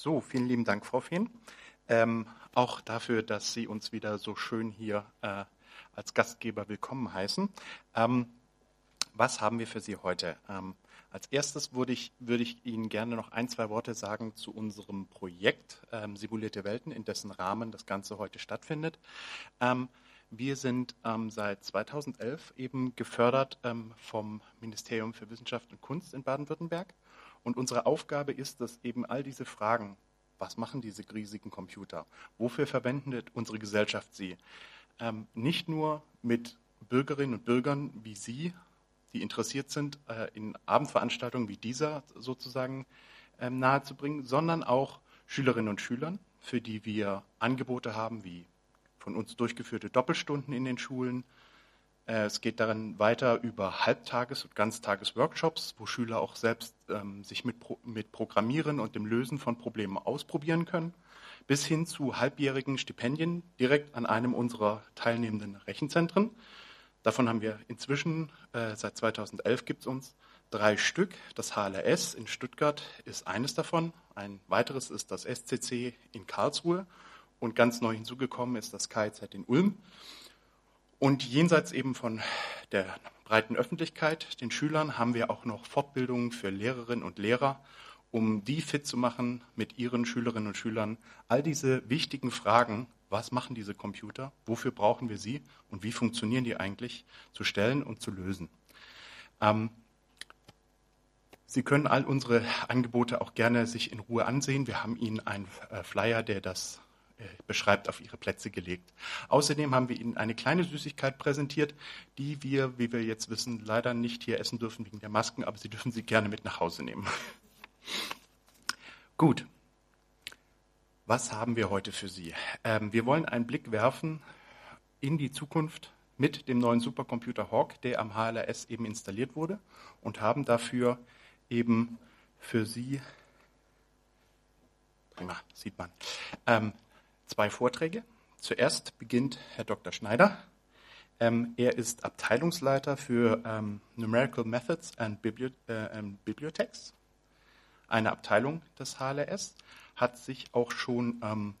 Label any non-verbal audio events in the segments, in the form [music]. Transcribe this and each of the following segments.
So, vielen lieben Dank, Frau Fehn. Ähm, auch dafür, dass Sie uns wieder so schön hier äh, als Gastgeber willkommen heißen. Ähm, was haben wir für Sie heute? Ähm, als erstes würde ich, würde ich, Ihnen gerne noch ein, zwei Worte sagen zu unserem Projekt ähm, Simulierte Welten, in dessen Rahmen das Ganze heute stattfindet. Ähm, wir sind ähm, seit 2011 eben gefördert ähm, vom Ministerium für Wissenschaft und Kunst in Baden-Württemberg. Und unsere Aufgabe ist es eben all diese Fragen, was machen diese riesigen Computer? Wofür verwendet unsere Gesellschaft sie? Ähm, nicht nur mit Bürgerinnen und Bürgern wie Sie die interessiert sind, äh, in Abendveranstaltungen wie dieser sozusagen ähm, nahezubringen, sondern auch Schülerinnen und Schülern, für die wir Angebote haben, wie von uns durchgeführte Doppelstunden in den Schulen. Äh, es geht darin weiter über Halbtages- und Ganztages-Workshops, wo Schüler auch selbst ähm, sich mit, mit Programmieren und dem Lösen von Problemen ausprobieren können, bis hin zu halbjährigen Stipendien direkt an einem unserer teilnehmenden Rechenzentren. Davon haben wir inzwischen, äh, seit 2011 gibt es uns drei Stück. Das HLRS in Stuttgart ist eines davon. Ein weiteres ist das SCC in Karlsruhe. Und ganz neu hinzugekommen ist das KIZ in Ulm. Und jenseits eben von der breiten Öffentlichkeit, den Schülern, haben wir auch noch Fortbildungen für Lehrerinnen und Lehrer, um die fit zu machen, mit ihren Schülerinnen und Schülern all diese wichtigen Fragen was machen diese Computer, wofür brauchen wir sie und wie funktionieren die eigentlich, zu stellen und zu lösen. Ähm, sie können all unsere Angebote auch gerne sich in Ruhe ansehen. Wir haben Ihnen einen äh, Flyer, der das beschreibt, auf Ihre Plätze gelegt. Außerdem haben wir Ihnen eine kleine Süßigkeit präsentiert, die wir, wie wir jetzt wissen, leider nicht hier essen dürfen wegen der Masken, aber Sie dürfen sie gerne mit nach Hause nehmen. [laughs] Gut, was haben wir heute für Sie? Ähm, wir wollen einen Blick werfen in die Zukunft mit dem neuen Supercomputer Hawk, der am HLRS eben installiert wurde und haben dafür eben für Sie, prima, sieht man, ähm, zwei Vorträge. Zuerst beginnt Herr Dr. Schneider. Ähm, er ist Abteilungsleiter für ähm, Numerical Methods and Bibli äh, Bibliotheks, eine Abteilung des HLRS hat sich auch schon ähm,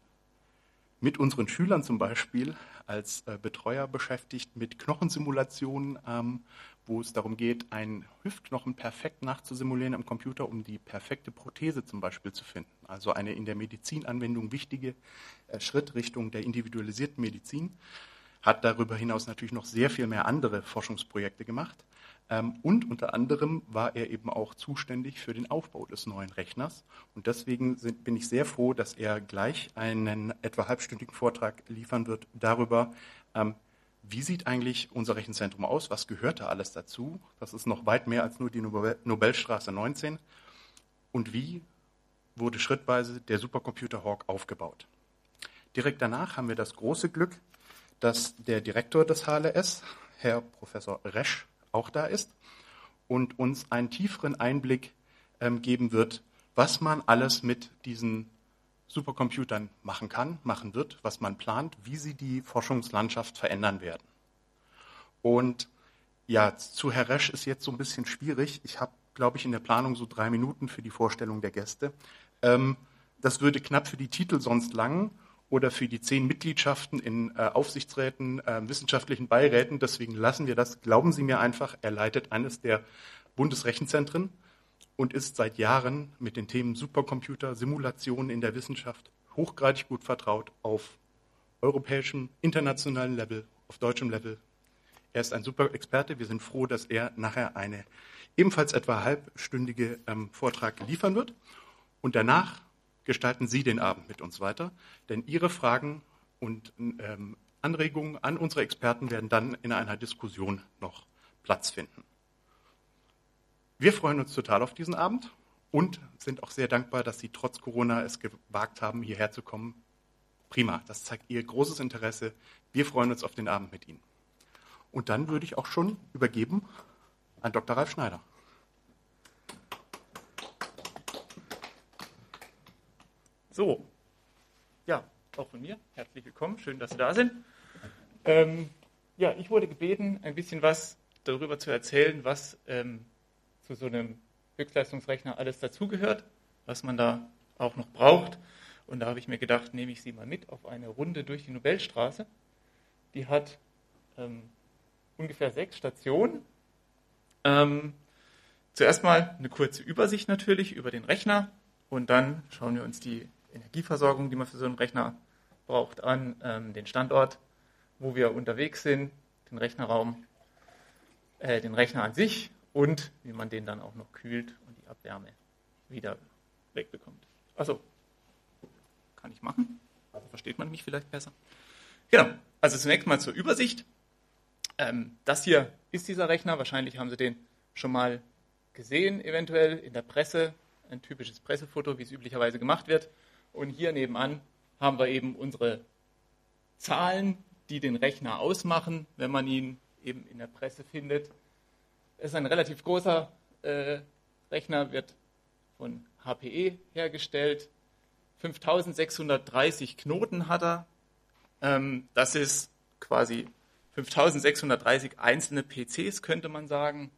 mit unseren Schülern zum Beispiel als äh, Betreuer beschäftigt mit Knochensimulationen, ähm, wo es darum geht, einen Hüftknochen perfekt nachzusimulieren am Computer, um die perfekte Prothese zum Beispiel zu finden. Also eine in der Medizinanwendung wichtige äh, Schrittrichtung der individualisierten Medizin. Hat darüber hinaus natürlich noch sehr viel mehr andere Forschungsprojekte gemacht. Ähm, und unter anderem war er eben auch zuständig für den Aufbau des neuen Rechners. Und deswegen sind, bin ich sehr froh, dass er gleich einen etwa halbstündigen Vortrag liefern wird darüber, ähm, wie sieht eigentlich unser Rechenzentrum aus? Was gehört da alles dazu? Das ist noch weit mehr als nur die Nobelstraße 19. Und wie wurde schrittweise der Supercomputer Hawk aufgebaut? Direkt danach haben wir das große Glück, dass der Direktor des HLS, Herr Professor Resch, auch da ist und uns einen tieferen Einblick ähm, geben wird, was man alles mit diesen Supercomputern machen kann, machen wird, was man plant, wie sie die Forschungslandschaft verändern werden. Und ja, zu Herr Resch ist jetzt so ein bisschen schwierig. Ich habe, glaube ich, in der Planung so drei Minuten für die Vorstellung der Gäste. Ähm, das würde knapp für die Titel sonst langen oder für die zehn Mitgliedschaften in äh, Aufsichtsräten, äh, wissenschaftlichen Beiräten. Deswegen lassen wir das. Glauben Sie mir einfach, er leitet eines der Bundesrechenzentren und ist seit Jahren mit den Themen Supercomputer, Simulationen in der Wissenschaft hochgradig gut vertraut auf europäischem, internationalen Level, auf deutschem Level. Er ist ein super Experte. Wir sind froh, dass er nachher eine ebenfalls etwa halbstündige ähm, Vortrag liefern wird. Und danach gestalten Sie den Abend mit uns weiter, denn Ihre Fragen und ähm, Anregungen an unsere Experten werden dann in einer Diskussion noch Platz finden. Wir freuen uns total auf diesen Abend und sind auch sehr dankbar, dass Sie trotz Corona es gewagt haben, hierher zu kommen. Prima, das zeigt Ihr großes Interesse. Wir freuen uns auf den Abend mit Ihnen. Und dann würde ich auch schon übergeben an Dr. Ralf Schneider. So, ja, auch von mir herzlich willkommen, schön, dass Sie da sind. Ähm, ja, ich wurde gebeten, ein bisschen was darüber zu erzählen, was ähm, zu so einem Höchstleistungsrechner alles dazugehört, was man da auch noch braucht. Und da habe ich mir gedacht, nehme ich Sie mal mit auf eine Runde durch die Nobelstraße. Die hat ähm, ungefähr sechs Stationen. Ähm, zuerst mal eine kurze Übersicht natürlich über den Rechner und dann schauen wir uns die Energieversorgung, die man für so einen Rechner braucht, an, ähm, den Standort, wo wir unterwegs sind, den Rechnerraum, äh, den Rechner an sich und wie man den dann auch noch kühlt und die Abwärme wieder wegbekommt. Also kann ich machen. Also versteht man mich vielleicht besser. Genau. Also zunächst mal zur Übersicht. Ähm, das hier ist dieser Rechner. Wahrscheinlich haben Sie den schon mal gesehen, eventuell in der Presse. Ein typisches Pressefoto, wie es üblicherweise gemacht wird. Und hier nebenan haben wir eben unsere Zahlen, die den Rechner ausmachen, wenn man ihn eben in der Presse findet. Es ist ein relativ großer äh, Rechner, wird von HPE hergestellt. 5630 Knoten hat er. Ähm, das ist quasi 5630 einzelne PCs, könnte man sagen.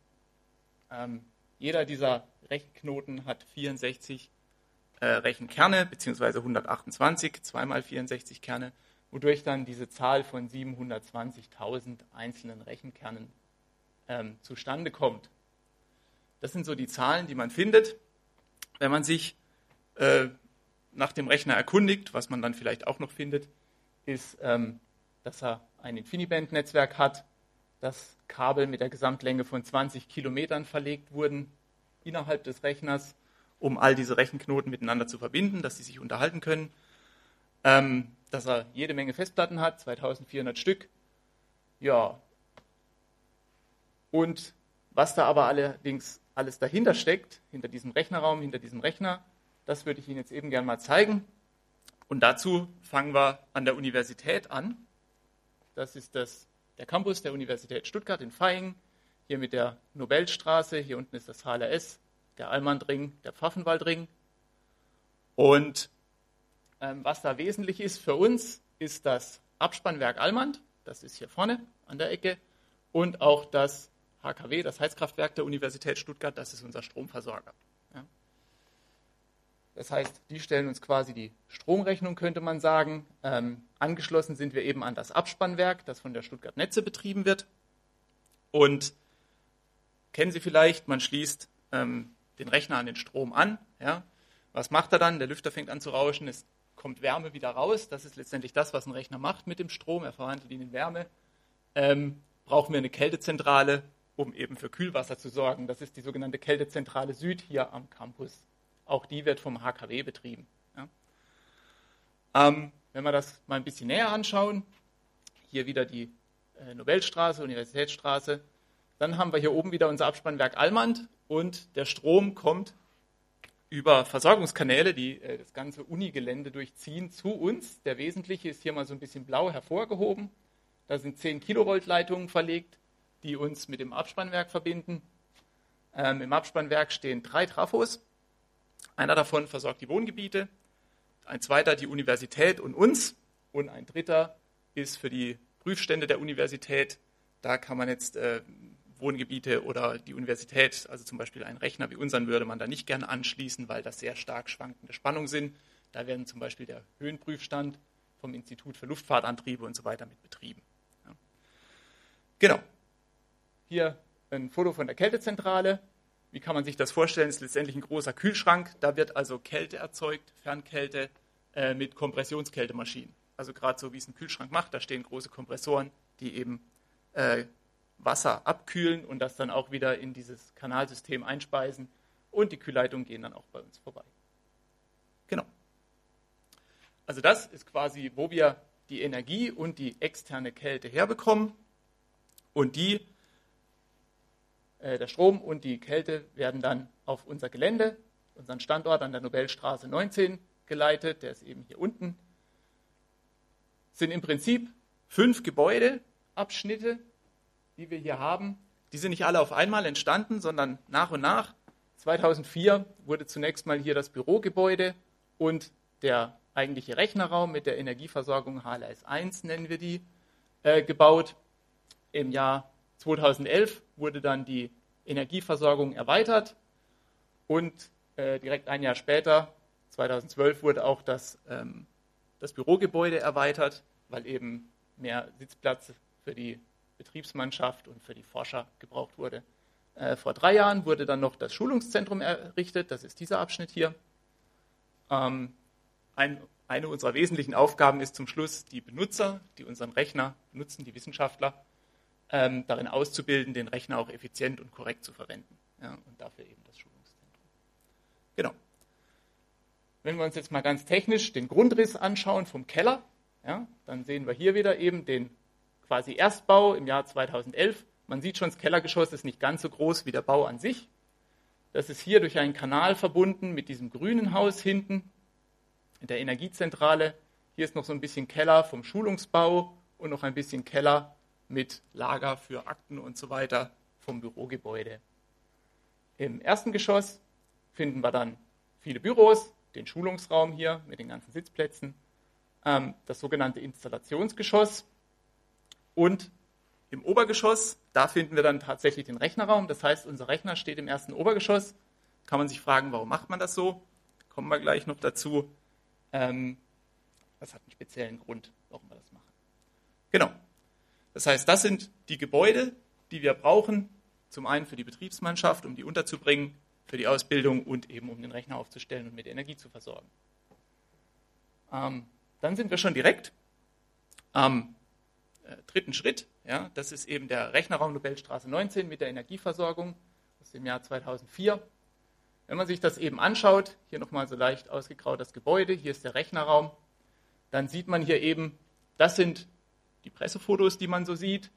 Ähm, jeder dieser Rechenknoten hat 64 äh, Rechenkerne, beziehungsweise 128, zweimal 64 Kerne, wodurch dann diese Zahl von 720.000 einzelnen Rechenkernen ähm, zustande kommt. Das sind so die Zahlen, die man findet, wenn man sich äh, nach dem Rechner erkundigt. Was man dann vielleicht auch noch findet, ist, ähm, dass er ein InfiniBand-Netzwerk hat, dass Kabel mit der Gesamtlänge von 20 Kilometern verlegt wurden innerhalb des Rechners, um all diese Rechenknoten miteinander zu verbinden, dass sie sich unterhalten können. Ähm, dass er jede Menge Festplatten hat, 2400 Stück. Ja. Und was da aber allerdings alles dahinter steckt, hinter diesem Rechnerraum, hinter diesem Rechner, das würde ich Ihnen jetzt eben gerne mal zeigen. Und dazu fangen wir an der Universität an. Das ist das, der Campus der Universität Stuttgart in Vaihingen, hier mit der Nobelstraße. Hier unten ist das HLS, der Almandring, der Pfaffenwaldring. Und ähm, was da wesentlich ist für uns, ist das Abspannwerk Almand. Das ist hier vorne an der Ecke. Und auch das HKW, das Heizkraftwerk der Universität Stuttgart, das ist unser Stromversorger. Ja. Das heißt, die stellen uns quasi die Stromrechnung, könnte man sagen. Ähm, angeschlossen sind wir eben an das Abspannwerk, das von der Stuttgart Netze betrieben wird. Und kennen Sie vielleicht, man schließt ähm, den Rechner an den Strom an. Ja. Was macht er dann? Der Lüfter fängt an zu rauschen, es kommt Wärme wieder raus. Das ist letztendlich das, was ein Rechner macht mit dem Strom. Er verwandelt ihn in Wärme. Ähm, brauchen wir eine Kältezentrale, um eben für Kühlwasser zu sorgen. Das ist die sogenannte Kältezentrale Süd hier am Campus. Auch die wird vom HKW betrieben. Ja. Ähm, wenn wir das mal ein bisschen näher anschauen, hier wieder die äh, Nobelstraße, Universitätsstraße, dann haben wir hier oben wieder unser Abspannwerk Almand und der Strom kommt über Versorgungskanäle, die äh, das ganze Unigelände durchziehen, zu uns. Der wesentliche ist hier mal so ein bisschen blau hervorgehoben. Da sind 10 Kilovolt Leitungen verlegt die uns mit dem Abspannwerk verbinden. Ähm, Im Abspannwerk stehen drei Trafos. Einer davon versorgt die Wohngebiete, ein zweiter die Universität und uns und ein dritter ist für die Prüfstände der Universität. Da kann man jetzt äh, Wohngebiete oder die Universität, also zum Beispiel einen Rechner wie unseren, würde man da nicht gerne anschließen, weil das sehr stark schwankende Spannungen sind. Da werden zum Beispiel der Höhenprüfstand vom Institut für Luftfahrtantriebe und so weiter mit betrieben. Ja. Genau. Hier ein Foto von der Kältezentrale. Wie kann man sich das vorstellen? Das ist letztendlich ein großer Kühlschrank. Da wird also Kälte erzeugt, Fernkälte äh, mit Kompressionskältemaschinen. Also gerade so, wie es ein Kühlschrank macht. Da stehen große Kompressoren, die eben äh, Wasser abkühlen und das dann auch wieder in dieses Kanalsystem einspeisen. Und die Kühlleitungen gehen dann auch bei uns vorbei. Genau. Also das ist quasi, wo wir die Energie und die externe Kälte herbekommen. Und die äh, der Strom und die Kälte werden dann auf unser Gelände, unseren Standort an der Nobelstraße 19 geleitet. Der ist eben hier unten. Sind im Prinzip fünf Gebäudeabschnitte, die wir hier haben. Die sind nicht alle auf einmal entstanden, sondern nach und nach. 2004 wurde zunächst mal hier das Bürogebäude und der eigentliche Rechnerraum mit der Energieversorgung HLS 1 nennen wir die, äh, gebaut. Im Jahr 2011 wurde dann die Energieversorgung erweitert und äh, direkt ein Jahr später 2012 wurde auch das, ähm, das Bürogebäude erweitert, weil eben mehr Sitzplatz für die Betriebsmannschaft und für die Forscher gebraucht wurde. Äh, vor drei Jahren wurde dann noch das Schulungszentrum errichtet, das ist dieser Abschnitt hier. Ähm, ein, eine unserer wesentlichen Aufgaben ist zum Schluss, die Benutzer, die unseren Rechner benutzen, die Wissenschaftler, ähm, darin auszubilden, den Rechner auch effizient und korrekt zu verwenden. Ja, und dafür eben das Schulungszentrum. Genau. Wenn wir uns jetzt mal ganz technisch den Grundriss anschauen vom Keller, ja, dann sehen wir hier wieder eben den quasi Erstbau im Jahr 2011. Man sieht schon, das Kellergeschoss ist nicht ganz so groß wie der Bau an sich. Das ist hier durch einen Kanal verbunden mit diesem grünen Haus hinten, in der Energiezentrale. Hier ist noch so ein bisschen Keller vom Schulungsbau und noch ein bisschen Keller mit Lager für Akten und so weiter vom Bürogebäude. Im ersten Geschoss finden wir dann viele Büros, den Schulungsraum hier mit den ganzen Sitzplätzen, ähm, das sogenannte Installationsgeschoss und im Obergeschoss, da finden wir dann tatsächlich den Rechnerraum. Das heißt, unser Rechner steht im ersten Obergeschoss. Kann man sich fragen, warum macht man das so? Kommen wir gleich noch dazu. Ähm, das hat einen speziellen Grund, warum wir das machen. Genau. Das heißt, das sind die Gebäude, die wir brauchen, zum einen für die Betriebsmannschaft, um die unterzubringen, für die Ausbildung und eben um den Rechner aufzustellen und mit Energie zu versorgen. Ähm, dann sind wir schon direkt am äh, dritten Schritt. Ja, das ist eben der Rechnerraum Nobelstraße 19 mit der Energieversorgung aus dem Jahr 2004. Wenn man sich das eben anschaut, hier nochmal so leicht ausgegraut das Gebäude, hier ist der Rechnerraum, dann sieht man hier eben, das sind die Pressefotos, die man so sieht.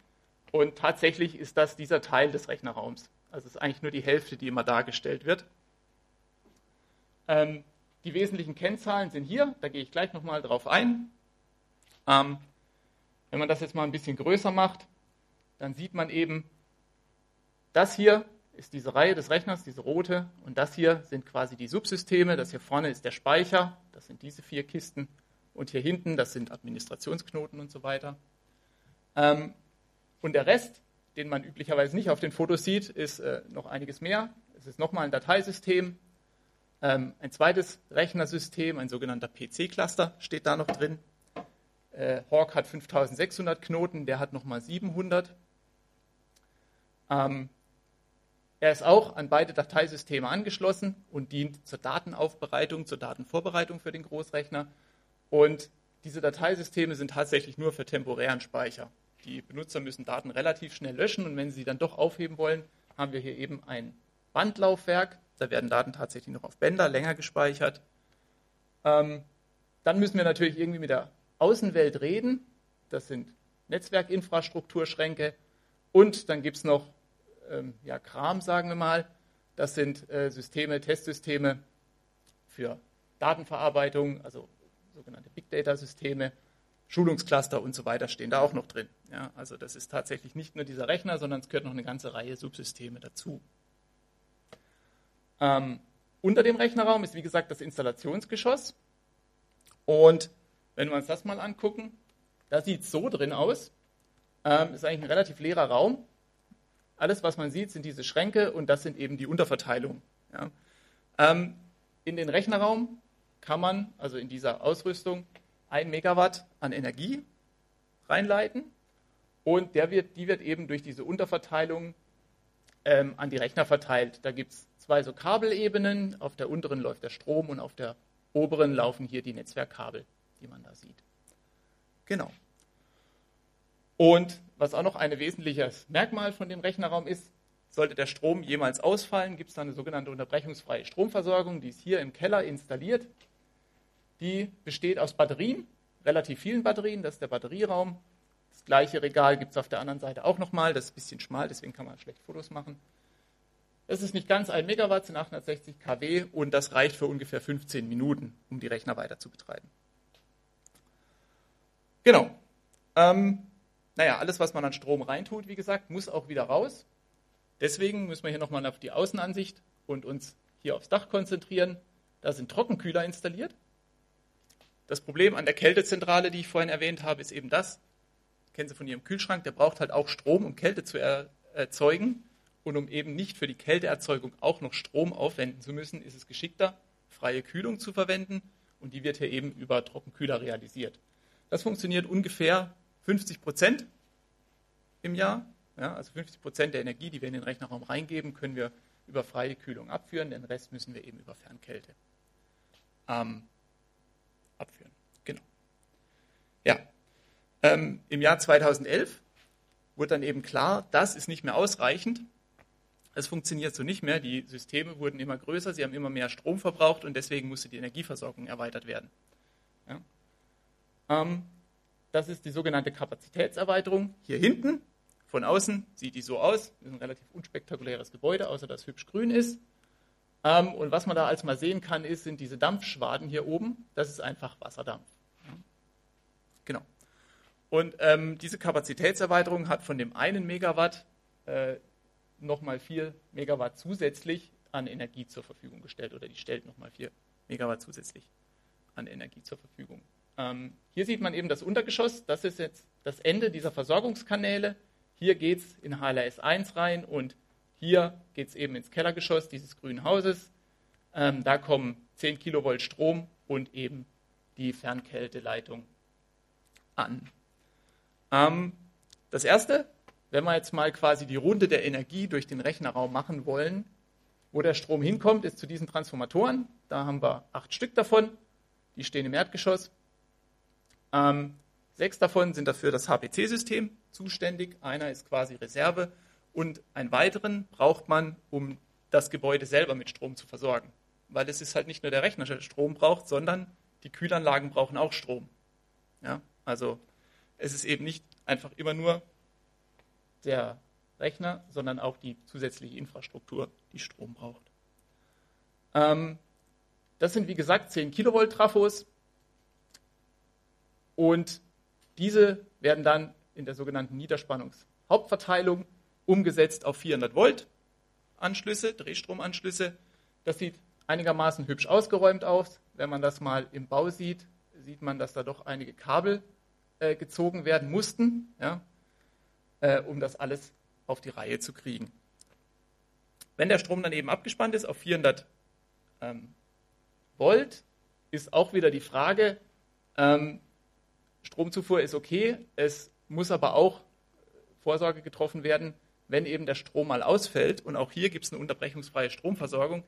Und tatsächlich ist das dieser Teil des Rechnerraums. Also es ist eigentlich nur die Hälfte, die immer dargestellt wird. Ähm, die wesentlichen Kennzahlen sind hier, da gehe ich gleich nochmal drauf ein. Ähm, wenn man das jetzt mal ein bisschen größer macht, dann sieht man eben, das hier ist diese Reihe des Rechners, diese rote, und das hier sind quasi die Subsysteme. Das hier vorne ist der Speicher, das sind diese vier Kisten, und hier hinten, das sind Administrationsknoten und so weiter. Ähm, und der Rest, den man üblicherweise nicht auf den Fotos sieht, ist äh, noch einiges mehr. Es ist nochmal ein Dateisystem, ähm, ein zweites Rechnersystem, ein sogenannter PC-Cluster steht da noch drin. Äh, Hawk hat 5600 Knoten, der hat nochmal 700. Ähm, er ist auch an beide Dateisysteme angeschlossen und dient zur Datenaufbereitung, zur Datenvorbereitung für den Großrechner. Und diese Dateisysteme sind tatsächlich nur für temporären Speicher. Die Benutzer müssen Daten relativ schnell löschen und wenn sie sie dann doch aufheben wollen, haben wir hier eben ein Bandlaufwerk. Da werden Daten tatsächlich noch auf Bänder länger gespeichert. Ähm, dann müssen wir natürlich irgendwie mit der Außenwelt reden. Das sind Netzwerkinfrastrukturschränke. Und dann gibt es noch ähm, ja, Kram, sagen wir mal. Das sind äh, Systeme, Testsysteme für Datenverarbeitung, also sogenannte Big Data Systeme Schulungscluster und so weiter stehen da auch noch drin. Ja, also das ist tatsächlich nicht nur dieser Rechner, sondern es gehört noch eine ganze Reihe Subsysteme dazu. Ähm, unter dem Rechnerraum ist wie gesagt das Installationsgeschoss. Und wenn wir uns das mal angucken, da sieht es so drin aus. Ähm, ist eigentlich ein relativ leerer Raum. Alles, was man sieht, sind diese Schränke und das sind eben die Unterverteilungen. Ja. Ähm, in den Rechnerraum kann man, also in dieser Ausrüstung, 1 Megawatt an Energie reinleiten und der wird, die wird eben durch diese Unterverteilung ähm, an die Rechner verteilt. Da gibt es zwei so Kabelebenen, auf der unteren läuft der Strom und auf der oberen laufen hier die Netzwerkkabel, die man da sieht. Genau. Und was auch noch ein wesentliches Merkmal von dem Rechnerraum ist, sollte der Strom jemals ausfallen, gibt es da eine sogenannte unterbrechungsfreie Stromversorgung, die ist hier im Keller installiert die besteht aus Batterien, relativ vielen Batterien, das ist der Batterieraum. Das gleiche Regal gibt es auf der anderen Seite auch nochmal, das ist ein bisschen schmal, deswegen kann man schlecht Fotos machen. Das ist nicht ganz ein Megawatt, sind 860 kW und das reicht für ungefähr 15 Minuten, um die Rechner weiter zu betreiben. Genau. Ähm, naja, alles, was man an Strom reintut, wie gesagt, muss auch wieder raus. Deswegen müssen wir hier nochmal auf die Außenansicht und uns hier aufs Dach konzentrieren. Da sind Trockenkühler installiert. Das Problem an der Kältezentrale, die ich vorhin erwähnt habe, ist eben das, kennen Sie von Ihrem Kühlschrank, der braucht halt auch Strom, um Kälte zu erzeugen. Und um eben nicht für die Kälteerzeugung auch noch Strom aufwenden zu müssen, ist es geschickter, freie Kühlung zu verwenden und die wird hier eben über Trockenkühler realisiert. Das funktioniert ungefähr 50 Prozent im Jahr. Ja, also 50 Prozent der Energie, die wir in den Rechnerraum reingeben, können wir über freie Kühlung abführen. Den Rest müssen wir eben über Fernkälte ähm, abführen. Genau. Ja. Ähm, Im Jahr 2011 wurde dann eben klar, das ist nicht mehr ausreichend. Es funktioniert so nicht mehr. Die Systeme wurden immer größer, sie haben immer mehr Strom verbraucht und deswegen musste die Energieversorgung erweitert werden. Ja. Ähm, das ist die sogenannte Kapazitätserweiterung. Hier hinten, von außen, sieht die so aus. Das ist ein relativ unspektakuläres Gebäude, außer dass es hübsch grün ist. Ähm, und was man da als mal sehen kann, ist, sind diese Dampfschwaden hier oben. Das ist einfach Wasserdampf. Ja. Genau. Und ähm, diese Kapazitätserweiterung hat von dem einen Megawatt äh, nochmal 4 Megawatt zusätzlich an Energie zur Verfügung gestellt oder die stellt nochmal 4 Megawatt zusätzlich an Energie zur Verfügung. Ähm, hier sieht man eben das Untergeschoss, das ist jetzt das Ende dieser Versorgungskanäle. Hier geht es in HLS 1 rein und hier geht es eben ins Kellergeschoss dieses grünen Hauses. Ähm, da kommen 10 Kilovolt Strom und eben die Fernkälteleitung an. Ähm, das erste, wenn wir jetzt mal quasi die Runde der Energie durch den Rechnerraum machen wollen, wo der Strom hinkommt, ist zu diesen Transformatoren. Da haben wir acht Stück davon. Die stehen im Erdgeschoss. Ähm, sechs davon sind dafür das HPC-System zuständig. Einer ist quasi Reserve. Und einen weiteren braucht man, um das Gebäude selber mit Strom zu versorgen. Weil es ist halt nicht nur der Rechner, der Strom braucht, sondern die Kühlanlagen brauchen auch Strom. Ja, also es ist eben nicht einfach immer nur der Rechner, sondern auch die zusätzliche Infrastruktur, die Strom braucht. Ähm, das sind wie gesagt 10 Kilovolt Trafos und diese werden dann in der sogenannten Niederspannungshauptverteilung umgesetzt auf 400 Volt Anschlüsse, Drehstromanschlüsse. Das sieht einigermaßen hübsch ausgeräumt aus. Wenn man das mal im Bau sieht, sieht man, dass da doch einige Kabel äh, gezogen werden mussten. Ja äh, um das alles auf die Reihe zu kriegen. Wenn der Strom dann eben abgespannt ist auf 400 ähm, Volt, ist auch wieder die Frage, ähm, Stromzufuhr ist okay, es muss aber auch Vorsorge getroffen werden, wenn eben der Strom mal ausfällt. Und auch hier gibt es eine unterbrechungsfreie Stromversorgung.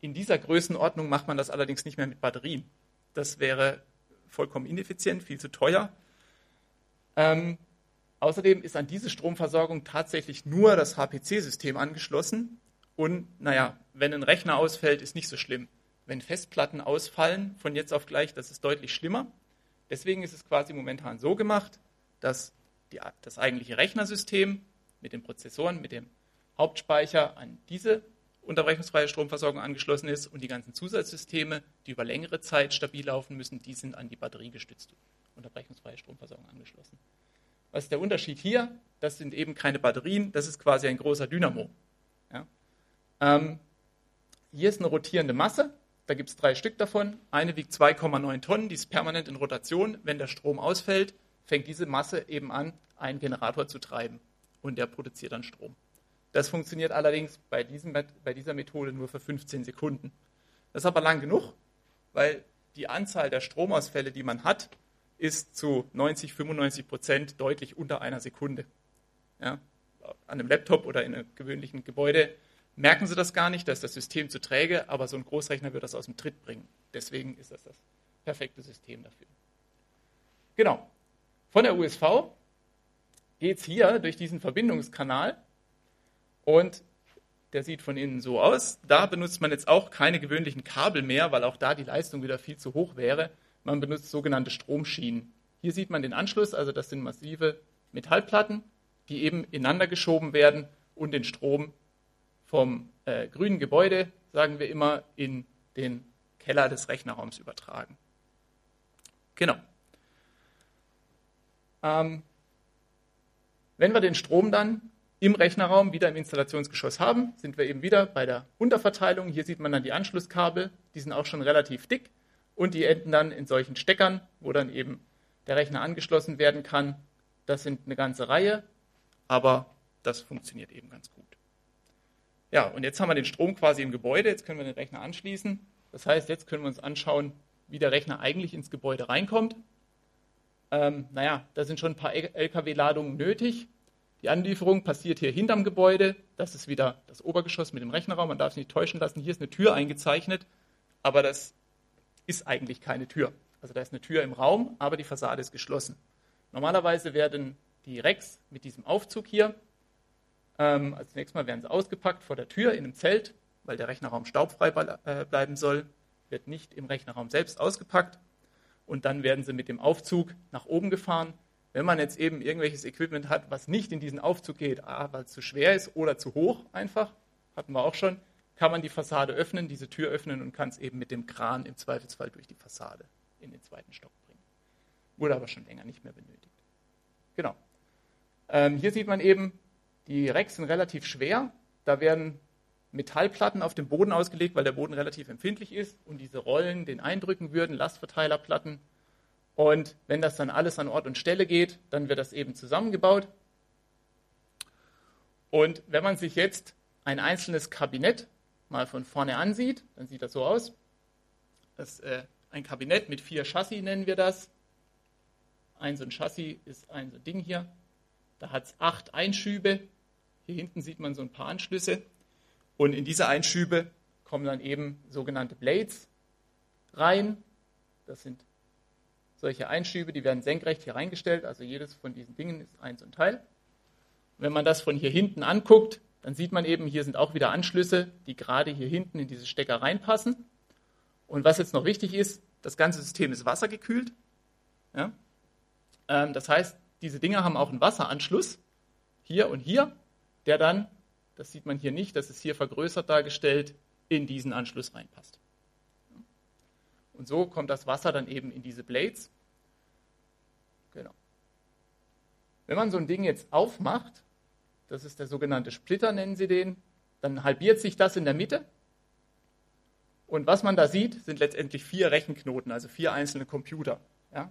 In dieser Größenordnung macht man das allerdings nicht mehr mit Batterien. Das wäre vollkommen ineffizient, viel zu teuer. Ähm, Außerdem ist an diese Stromversorgung tatsächlich nur das HPC-System angeschlossen. Und naja, wenn ein Rechner ausfällt, ist nicht so schlimm. Wenn Festplatten ausfallen von jetzt auf gleich, das ist deutlich schlimmer. Deswegen ist es quasi momentan so gemacht, dass die, das eigentliche Rechnersystem mit den Prozessoren, mit dem Hauptspeicher an diese unterbrechungsfreie Stromversorgung angeschlossen ist und die ganzen Zusatzsysteme, die über längere Zeit stabil laufen müssen, die sind an die batteriegestützte unterbrechungsfreie Stromversorgung angeschlossen. Was ist der Unterschied hier? Das sind eben keine Batterien, das ist quasi ein großer Dynamo. Ja? Ähm, hier ist eine rotierende Masse, da gibt es drei Stück davon. Eine wiegt 2,9 Tonnen, die ist permanent in Rotation. Wenn der Strom ausfällt, fängt diese Masse eben an, einen Generator zu treiben und der produziert dann Strom. Das funktioniert allerdings bei, diesem, bei dieser Methode nur für 15 Sekunden. Das ist aber lang genug, weil die Anzahl der Stromausfälle, die man hat, ist zu 90, 95 Prozent deutlich unter einer Sekunde. Ja, an einem Laptop oder in einem gewöhnlichen Gebäude merken Sie das gar nicht, da ist das System zu träge, aber so ein Großrechner wird das aus dem Tritt bringen. Deswegen ist das das perfekte System dafür. Genau. Von der USV geht es hier durch diesen Verbindungskanal und der sieht von innen so aus. Da benutzt man jetzt auch keine gewöhnlichen Kabel mehr, weil auch da die Leistung wieder viel zu hoch wäre. Man benutzt sogenannte Stromschienen. Hier sieht man den Anschluss, also das sind massive Metallplatten, die eben ineinander geschoben werden und den Strom vom äh, grünen Gebäude, sagen wir immer, in den Keller des Rechnerraums übertragen. Genau. Ähm, wenn wir den Strom dann im Rechnerraum wieder im Installationsgeschoss haben, sind wir eben wieder bei der Unterverteilung. Hier sieht man dann die Anschlusskabel, die sind auch schon relativ dick und die enden dann in solchen Steckern, wo dann eben der Rechner angeschlossen werden kann. Das sind eine ganze Reihe, aber das funktioniert eben ganz gut. Ja, und jetzt haben wir den Strom quasi im Gebäude, jetzt können wir den Rechner anschließen Das heißt, jetzt können wir uns anschauen, wie der Rechner eigentlich ins Gebäude reinkommt. Ähm, naja, da sind schon ein paar LKW-Ladungen nötig. Die Anlieferung passiert hier hinterm Gebäude. Das ist wieder das Obergeschoss mit dem Rechnerraum. Man darf es nicht täuschen lassen. Hier ist eine Tür eingezeichnet, aber das ist eigentlich keine Tür. Also da ist eine Tür im Raum, aber die Fassade ist geschlossen. Normalerweise werden die Racks mit diesem Aufzug hier, ähm, als nächstes Mal werden sie ausgepackt vor der Tür in einem Zelt, weil der Rechnerraum staubfrei äh, bleiben soll, wird nicht im Rechnerraum selbst ausgepackt und dann werden sie mit dem Aufzug nach oben gefahren. Wenn man jetzt eben irgendwelches Equipment hat, was nicht in diesen Aufzug geht, weil es zu schwer ist oder zu hoch einfach, hatten wir auch schon, kann man die Fassade öffnen, diese Tür öffnen und kann es eben mit dem Kran im Zweifelsfall durch die Fassade in den zweiten Stock bringen. Wurde aber schon länger nicht mehr benötigt. Genau. Ähm, hier sieht man eben, die Racks sind relativ schwer. Da werden Metallplatten auf dem Boden ausgelegt, weil der Boden relativ empfindlich ist und diese Rollen den eindrücken würden, Lastverteilerplatten. Und wenn das dann alles an Ort und Stelle geht, dann wird das eben zusammengebaut. Und wenn man sich jetzt ein einzelnes Kabinett mal von vorne ansieht, dann sieht das so aus. Das, äh, ein Kabinett mit vier Chassis nennen wir das. Ein so ein Chassis ist ein so ein Ding hier. Da hat es acht Einschübe. Hier hinten sieht man so ein paar Anschlüsse. Und in diese Einschübe kommen dann eben sogenannte Blades rein. Das sind solche Einschübe, die werden senkrecht hier reingestellt. Also jedes von diesen Dingen ist ein so ein Teil. Und wenn man das von hier hinten anguckt, dann sieht man eben, hier sind auch wieder Anschlüsse, die gerade hier hinten in diese Stecker reinpassen. Und was jetzt noch wichtig ist, das ganze System ist wassergekühlt. Ja? Ähm, das heißt, diese Dinger haben auch einen Wasseranschluss, hier und hier, der dann das sieht man hier nicht, das ist hier vergrößert dargestellt, in diesen Anschluss reinpasst. Und so kommt das Wasser dann eben in diese Blades. Genau. Wenn man so ein Ding jetzt aufmacht, das ist der sogenannte Splitter, nennen sie den, dann halbiert sich das in der Mitte. Und was man da sieht, sind letztendlich vier Rechenknoten, also vier einzelne Computer. Ja?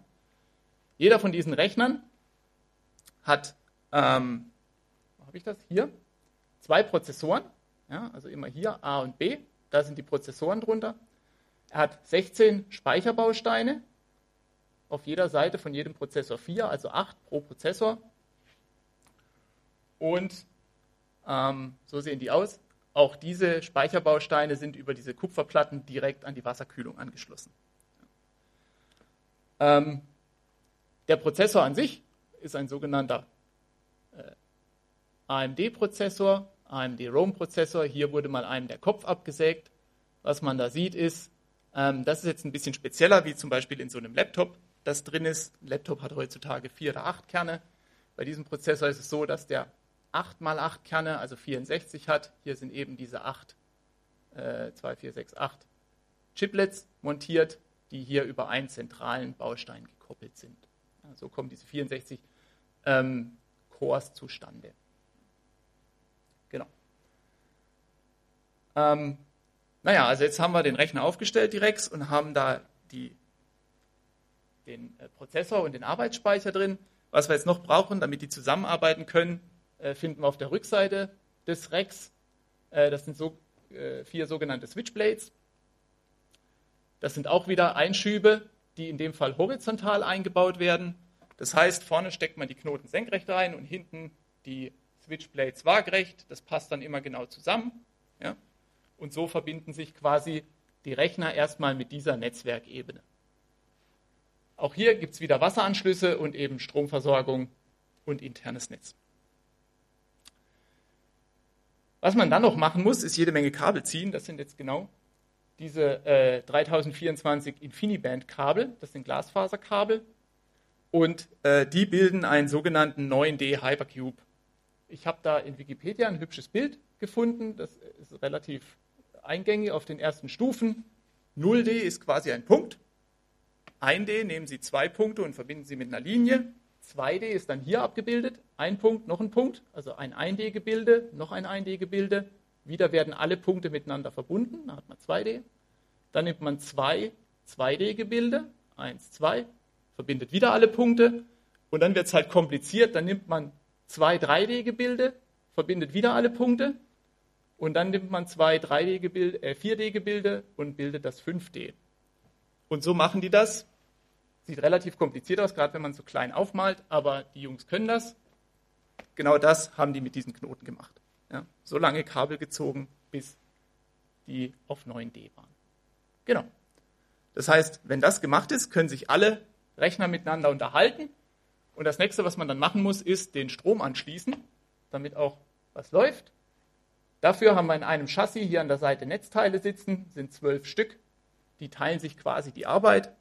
Jeder von diesen Rechnern hat, ähm, wo habe ich das? Hier, zwei Prozessoren, ja, also immer hier A und B, da sind die Prozessoren drunter. Er hat 16 Speicherbausteine, auf jeder Seite von jedem Prozessor 4, also 8 pro Prozessor. Und ähm, so sehen die aus. Auch diese Speicherbausteine sind über diese Kupferplatten direkt an die Wasserkühlung angeschlossen. Ähm, der Prozessor an sich ist ein sogenannter äh, AMD-Prozessor, AMD-Rome-Prozessor. Hier wurde mal einem der Kopf abgesägt. Was man da sieht, ist, das ist jetzt ein bisschen spezieller, wie zum Beispiel in so einem Laptop das drin ist. Ein Laptop hat heutzutage vier oder acht Kerne. Bei diesem Prozessor ist es so, dass der 8 mal 8 Kerne, also 64 hat. Hier sind eben diese 8, äh, 2, 4, 6, 8 Chiplets montiert, die hier über einen zentralen Baustein gekoppelt sind. Ja, so kommen diese 64 ähm, Cores zustande. Genau. Ähm, naja, also jetzt haben wir den Rechner aufgestellt, die Rex, und haben da die, den äh, Prozessor und den Arbeitsspeicher drin. Was wir jetzt noch brauchen, damit die zusammenarbeiten können, äh, finden wir auf der Rückseite des Rex. Äh, das sind so, vier sogenannte Switchblades. Das sind auch wieder Einschübe, die in dem Fall horizontal eingebaut werden. Das heißt, vorne steckt man die Knoten senkrecht rein und hinten die Switchblades waagerecht. Das passt dann immer genau zusammen. Ja? Und so verbinden sich quasi die Rechner erstmal mit dieser Netzwerkebene. Auch hier gibt es wieder Wasseranschlüsse und eben Stromversorgung und internes Netz. Was man dann noch machen muss, ist jede Menge Kabel ziehen. Das sind jetzt genau diese äh, 3024 InfiniBand-Kabel. Das sind Glasfaserkabel. Und äh, die bilden einen sogenannten 9D Hypercube. Ich habe da in Wikipedia ein hübsches Bild gefunden. Das ist relativ eingängig auf den ersten Stufen. 0D ist quasi ein Punkt. 1D nehmen Sie zwei Punkte und verbinden sie mit einer Linie. 2D ist dann hier abgebildet. Ein Punkt, noch ein Punkt. Also ein 1D-Gebilde, noch ein 1D-Gebilde. Wieder werden alle Punkte miteinander verbunden. Da hat man 2D. Dann nimmt man zwei 2D-Gebilde. 1, 2. Verbindet wieder alle Punkte. Und dann wird es halt kompliziert. Dann nimmt man zwei 3D-Gebilde, verbindet wieder alle Punkte Und dann nimmt man zwei 3D-Gebilde, äh, 4D-Gebilde und bildet das 5D. Und so machen die das. Sieht relativ kompliziert aus, gerade wenn man so klein aufmalt, aber die Jungs können das. Genau das haben die mit diesen Knoten gemacht. Ja, so lange Kabel gezogen, bis die auf 9D waren. Genau. Das heißt, wenn das gemacht ist, können sich alle Rechner miteinander unterhalten. Und das nächste, was man dann machen muss, ist den Strom anschließen, damit auch was läuft. Dafür haben wir in einem Chassis hier an der Seite Netzteile sitzen, sind zwölf Stück. Die teilen sich quasi die Arbeit.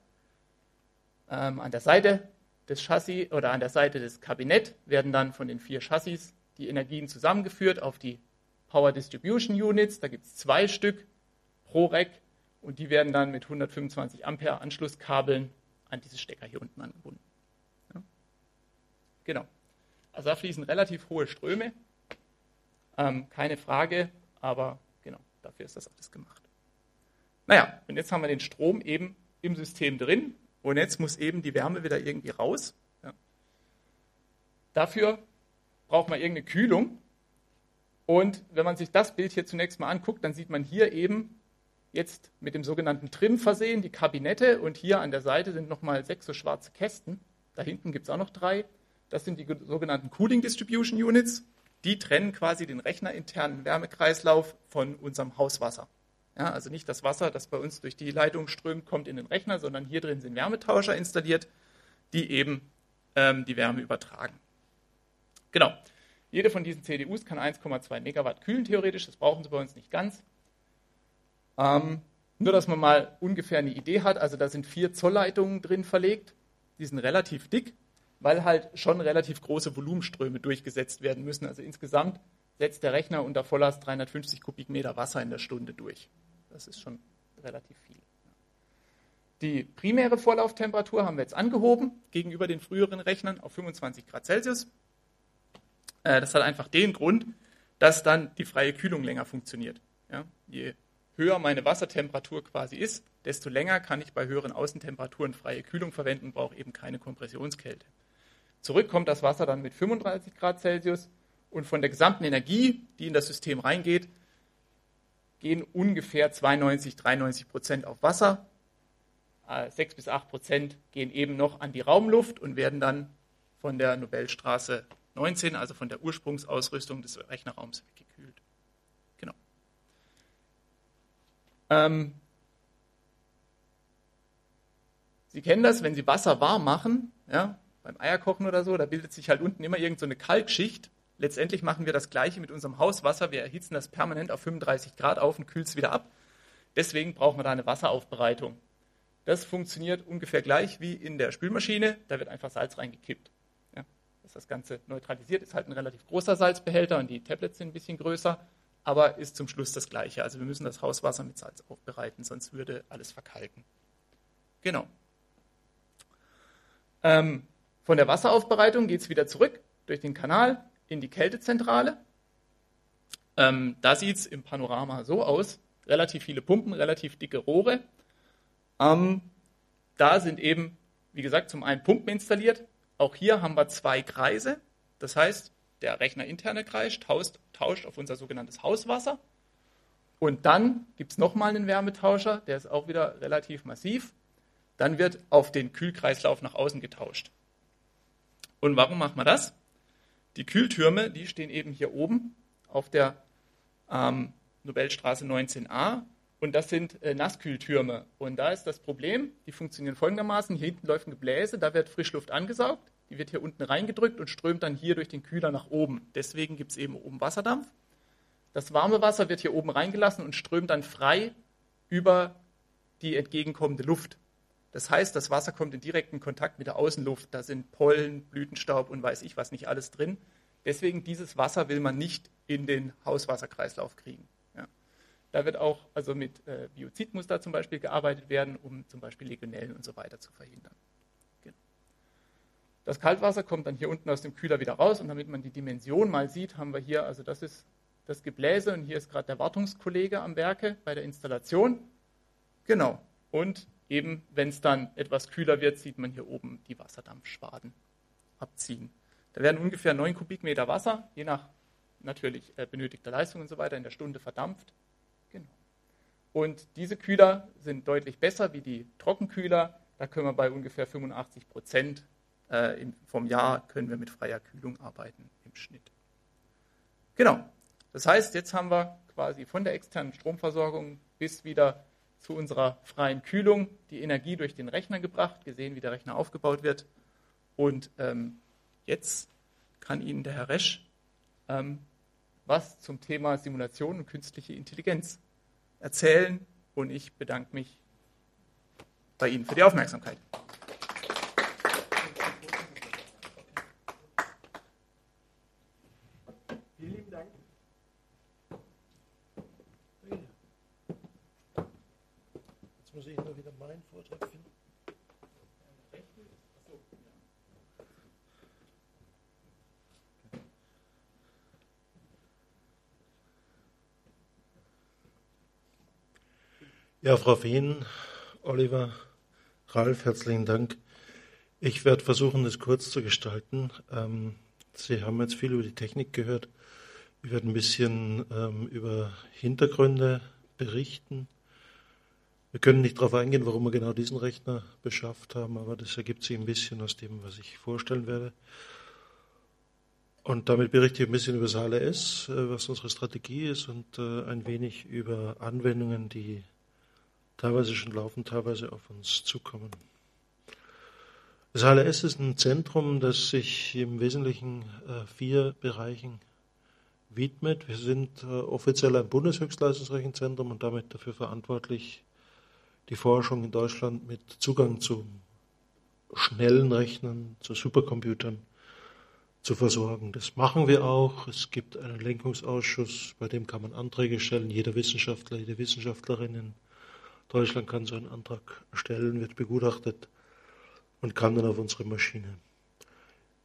Ähm, an der Seite des Chassis oder an der Seite des Kabinett werden dann von den vier Chassis die Energien zusammengeführt auf die Power Distribution Units. Da gibt es zwei Stück pro Rack und die werden dann mit 125 Ampere Anschlusskabeln an diese Stecker hier unten angebunden. Ja. Genau. Also da fließen relativ hohe Ströme. Ähm, keine Frage, aber genau, dafür ist das alles gemacht. Naja, und jetzt haben wir den Strom eben im System drin und jetzt muss eben die Wärme wieder irgendwie raus. Ja. Dafür braucht man irgendeine Kühlung. Und wenn man sich das Bild hier zunächst mal anguckt, dann sieht man hier eben jetzt mit dem sogenannten Trim versehen, die Kabinette. Und hier an der Seite sind nochmal sechs so schwarze Kästen. Da hinten gibt es auch noch drei. Das sind die sogenannten Cooling Distribution Units. Die trennen quasi den rechnerinternen Wärmekreislauf von unserem Hauswasser. Ja, also nicht das Wasser, das bei uns durch die Leitung strömt, kommt in den Rechner, sondern hier drin sind Wärmetauscher installiert, die eben ähm, die Wärme übertragen. Genau. Jede von diesen CDUs kann 1,2 Megawatt kühlen, theoretisch. Das brauchen sie bei uns nicht ganz. Ähm, nur, dass man mal ungefähr eine Idee hat. Also da sind vier Zollleitungen drin verlegt. Die sind relativ dick, weil halt schon relativ große Volumenströme durchgesetzt werden müssen. Also insgesamt setzt der Rechner unter Volllast 350 Kubikmeter Wasser in der Stunde durch. Das ist schon relativ viel. Die primäre Vorlauftemperatur haben wir jetzt angehoben gegenüber den früheren Rechnern auf 25 Grad Celsius. Äh, das hat einfach den Grund, dass dann die freie Kühlung länger funktioniert. Ja? Je höher meine Wassertemperatur quasi ist, desto länger kann ich bei höheren Außentemperaturen freie Kühlung verwenden, brauche eben keine Kompressionskälte. Zurück kommt das Wasser dann mit 35 Grad Celsius und von der gesamten Energie, die in das System reingeht, gehen ungefähr 92, 93 Prozent auf Wasser. 6 äh, bis 8 Prozent gehen eben noch an die Raumluft und werden dann von der Nobelstraße 19, also von der Ursprungsausrüstung des Rechnerraums weggekühlt. Genau. Ähm, Sie kennen das, wenn Sie Wasser warm machen, ja, beim Eierkochen oder so, da bildet sich halt unten immer irgendeine so Kalkschicht. Letztendlich machen wir das Gleiche mit unserem Hauswasser. Wir erhitzen das permanent auf 35 Grad auf und kühlen es wieder ab. Deswegen brauchen wir da eine Wasseraufbereitung. Das funktioniert ungefähr gleich wie in der Spülmaschine. Da wird einfach Salz reingekippt ist das Ganze neutralisiert, ist halt ein relativ großer Salzbehälter und die Tablets sind ein bisschen größer, aber ist zum Schluss das Gleiche. Also wir müssen das Hauswasser mit Salz aufbereiten, sonst würde alles verkalken. Genau. Ähm, von der Wasseraufbereitung geht es wieder zurück durch den Kanal in die Kältezentrale. Ähm, da sieht es im Panorama so aus. Relativ viele Pumpen, relativ dicke Rohre. Ähm, da sind eben, wie gesagt, zum einen Pumpen installiert, auch hier haben wir zwei Kreise. Das heißt, der rechnerinterne Kreis tauscht, tauscht auf unser sogenanntes Hauswasser. Und dann gibt es nochmal einen Wärmetauscher, der ist auch wieder relativ massiv. Dann wird auf den Kühlkreislauf nach außen getauscht. Und warum machen wir das? Die Kühltürme, die stehen eben hier oben auf der ähm, Nobelstraße 19a. Und das sind äh, Nasskühltürme. Und da ist das Problem, die funktionieren folgendermaßen. Hier hinten läuft ein Gebläse, da wird Frischluft angesaugt. Die wird hier unten reingedrückt und strömt dann hier durch den Kühler nach oben. Deswegen gibt es eben oben Wasserdampf. Das warme Wasser wird hier oben reingelassen und strömt dann frei über die entgegenkommende Luft. Das heißt, das Wasser kommt in direkten Kontakt mit der Außenluft. Da sind Pollen, Blütenstaub und weiß ich was nicht alles drin. Deswegen dieses Wasser will man nicht in den Hauswasserkreislauf kriegen. Ja. Da wird auch also mit äh, Biozid zum Beispiel gearbeitet werden, um zum Beispiel Legionellen und so weiter zu verhindern. Das Kaltwasser kommt dann hier unten aus dem Kühler wieder raus und damit man die Dimension mal sieht, haben wir hier, also das ist das Gebläse und hier ist gerade der Wartungskollege am Werke bei der Installation. Genau. Und eben, wenn es dann etwas kühler wird, sieht man hier oben die Wasserdampfschwaden abziehen. Da werden ungefähr 9 Kubikmeter Wasser, je nach natürlich äh, benötigter Leistung und so weiter in der Stunde verdampft. Genau. Und diese Kühler sind deutlich besser wie die Trockenkühler. Da können wir bei ungefähr 85 Prozent äh, vom Jahr können wir mit freier Kühlung arbeiten im Schnitt. Genau. Das heißt, jetzt haben wir quasi von der externen Stromversorgung bis wieder zu unserer freien Kühlung die Energie durch den Rechner gebracht, gesehen, wie der Rechner aufgebaut wird. Und ähm, jetzt kann Ihnen der Herr Resch ähm, was zum Thema Simulation und künstliche Intelligenz erzählen. Und ich bedanke mich bei Ihnen für die Aufmerksamkeit. Ja, Frau Fehn, Oliver, Ralf, herzlichen Dank. Ich werde versuchen, das kurz zu gestalten. Ähm, Sie haben jetzt viel über die Technik gehört. Ich werde ein bisschen ähm, über Hintergründe berichten. Wir können nicht darauf eingehen, warum wir genau diesen Rechner beschafft haben, aber das ergibt sich ein bisschen aus dem, was ich vorstellen werde. Und damit berichte ich ein bisschen über das HLS, äh, was unsere Strategie ist und äh, ein wenig über Anwendungen, die teilweise schon laufen, teilweise auf uns zukommen. Das HLS ist ein Zentrum, das sich im Wesentlichen äh, vier Bereichen widmet. Wir sind äh, offiziell ein Bundeshöchstleistungsrechenzentrum und damit dafür verantwortlich, die Forschung in Deutschland mit Zugang zu schnellen Rechnern, zu Supercomputern zu versorgen. Das machen wir auch. Es gibt einen Lenkungsausschuss, bei dem kann man Anträge stellen. Jeder Wissenschaftler, jede Wissenschaftlerin Deutschland kann so einen Antrag stellen, wird begutachtet und kann dann auf unsere Maschine.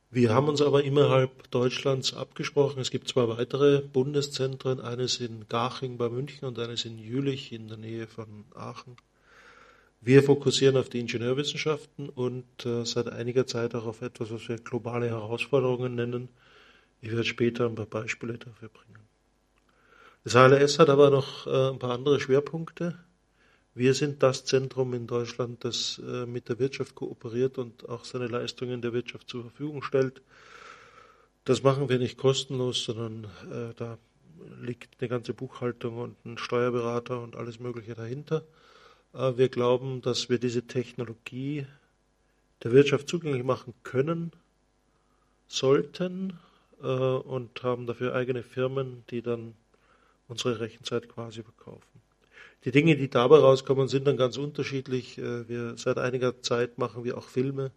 Wir haben uns aber innerhalb Deutschlands abgesprochen. Es gibt zwei weitere Bundeszentren, eines in Garching bei München und eines in Jülich in der Nähe von Aachen. Wir fokussieren auf die Ingenieurwissenschaften und äh, seit einiger Zeit auch auf etwas, was wir globale Herausforderungen nennen. Ich werde später ein paar Beispiele dafür bringen. Das HLS hat aber noch äh, ein paar andere Schwerpunkte. Wir sind das Zentrum in Deutschland, das äh, mit der Wirtschaft kooperiert und auch seine Leistungen der Wirtschaft zur Verfügung stellt. Das machen wir nicht kostenlos, sondern äh, da liegt eine ganze Buchhaltung und ein Steuerberater und alles Mögliche dahinter. Äh, wir glauben, dass wir diese Technologie der Wirtschaft zugänglich machen können, sollten und haben dafür eigene Firmen, die dann unsere Rechenzeit quasi verkaufen. Die Dinge, die dabei rauskommen, sind dann ganz unterschiedlich. Äh, wir, seit einiger Zeit machen wir auch Filme,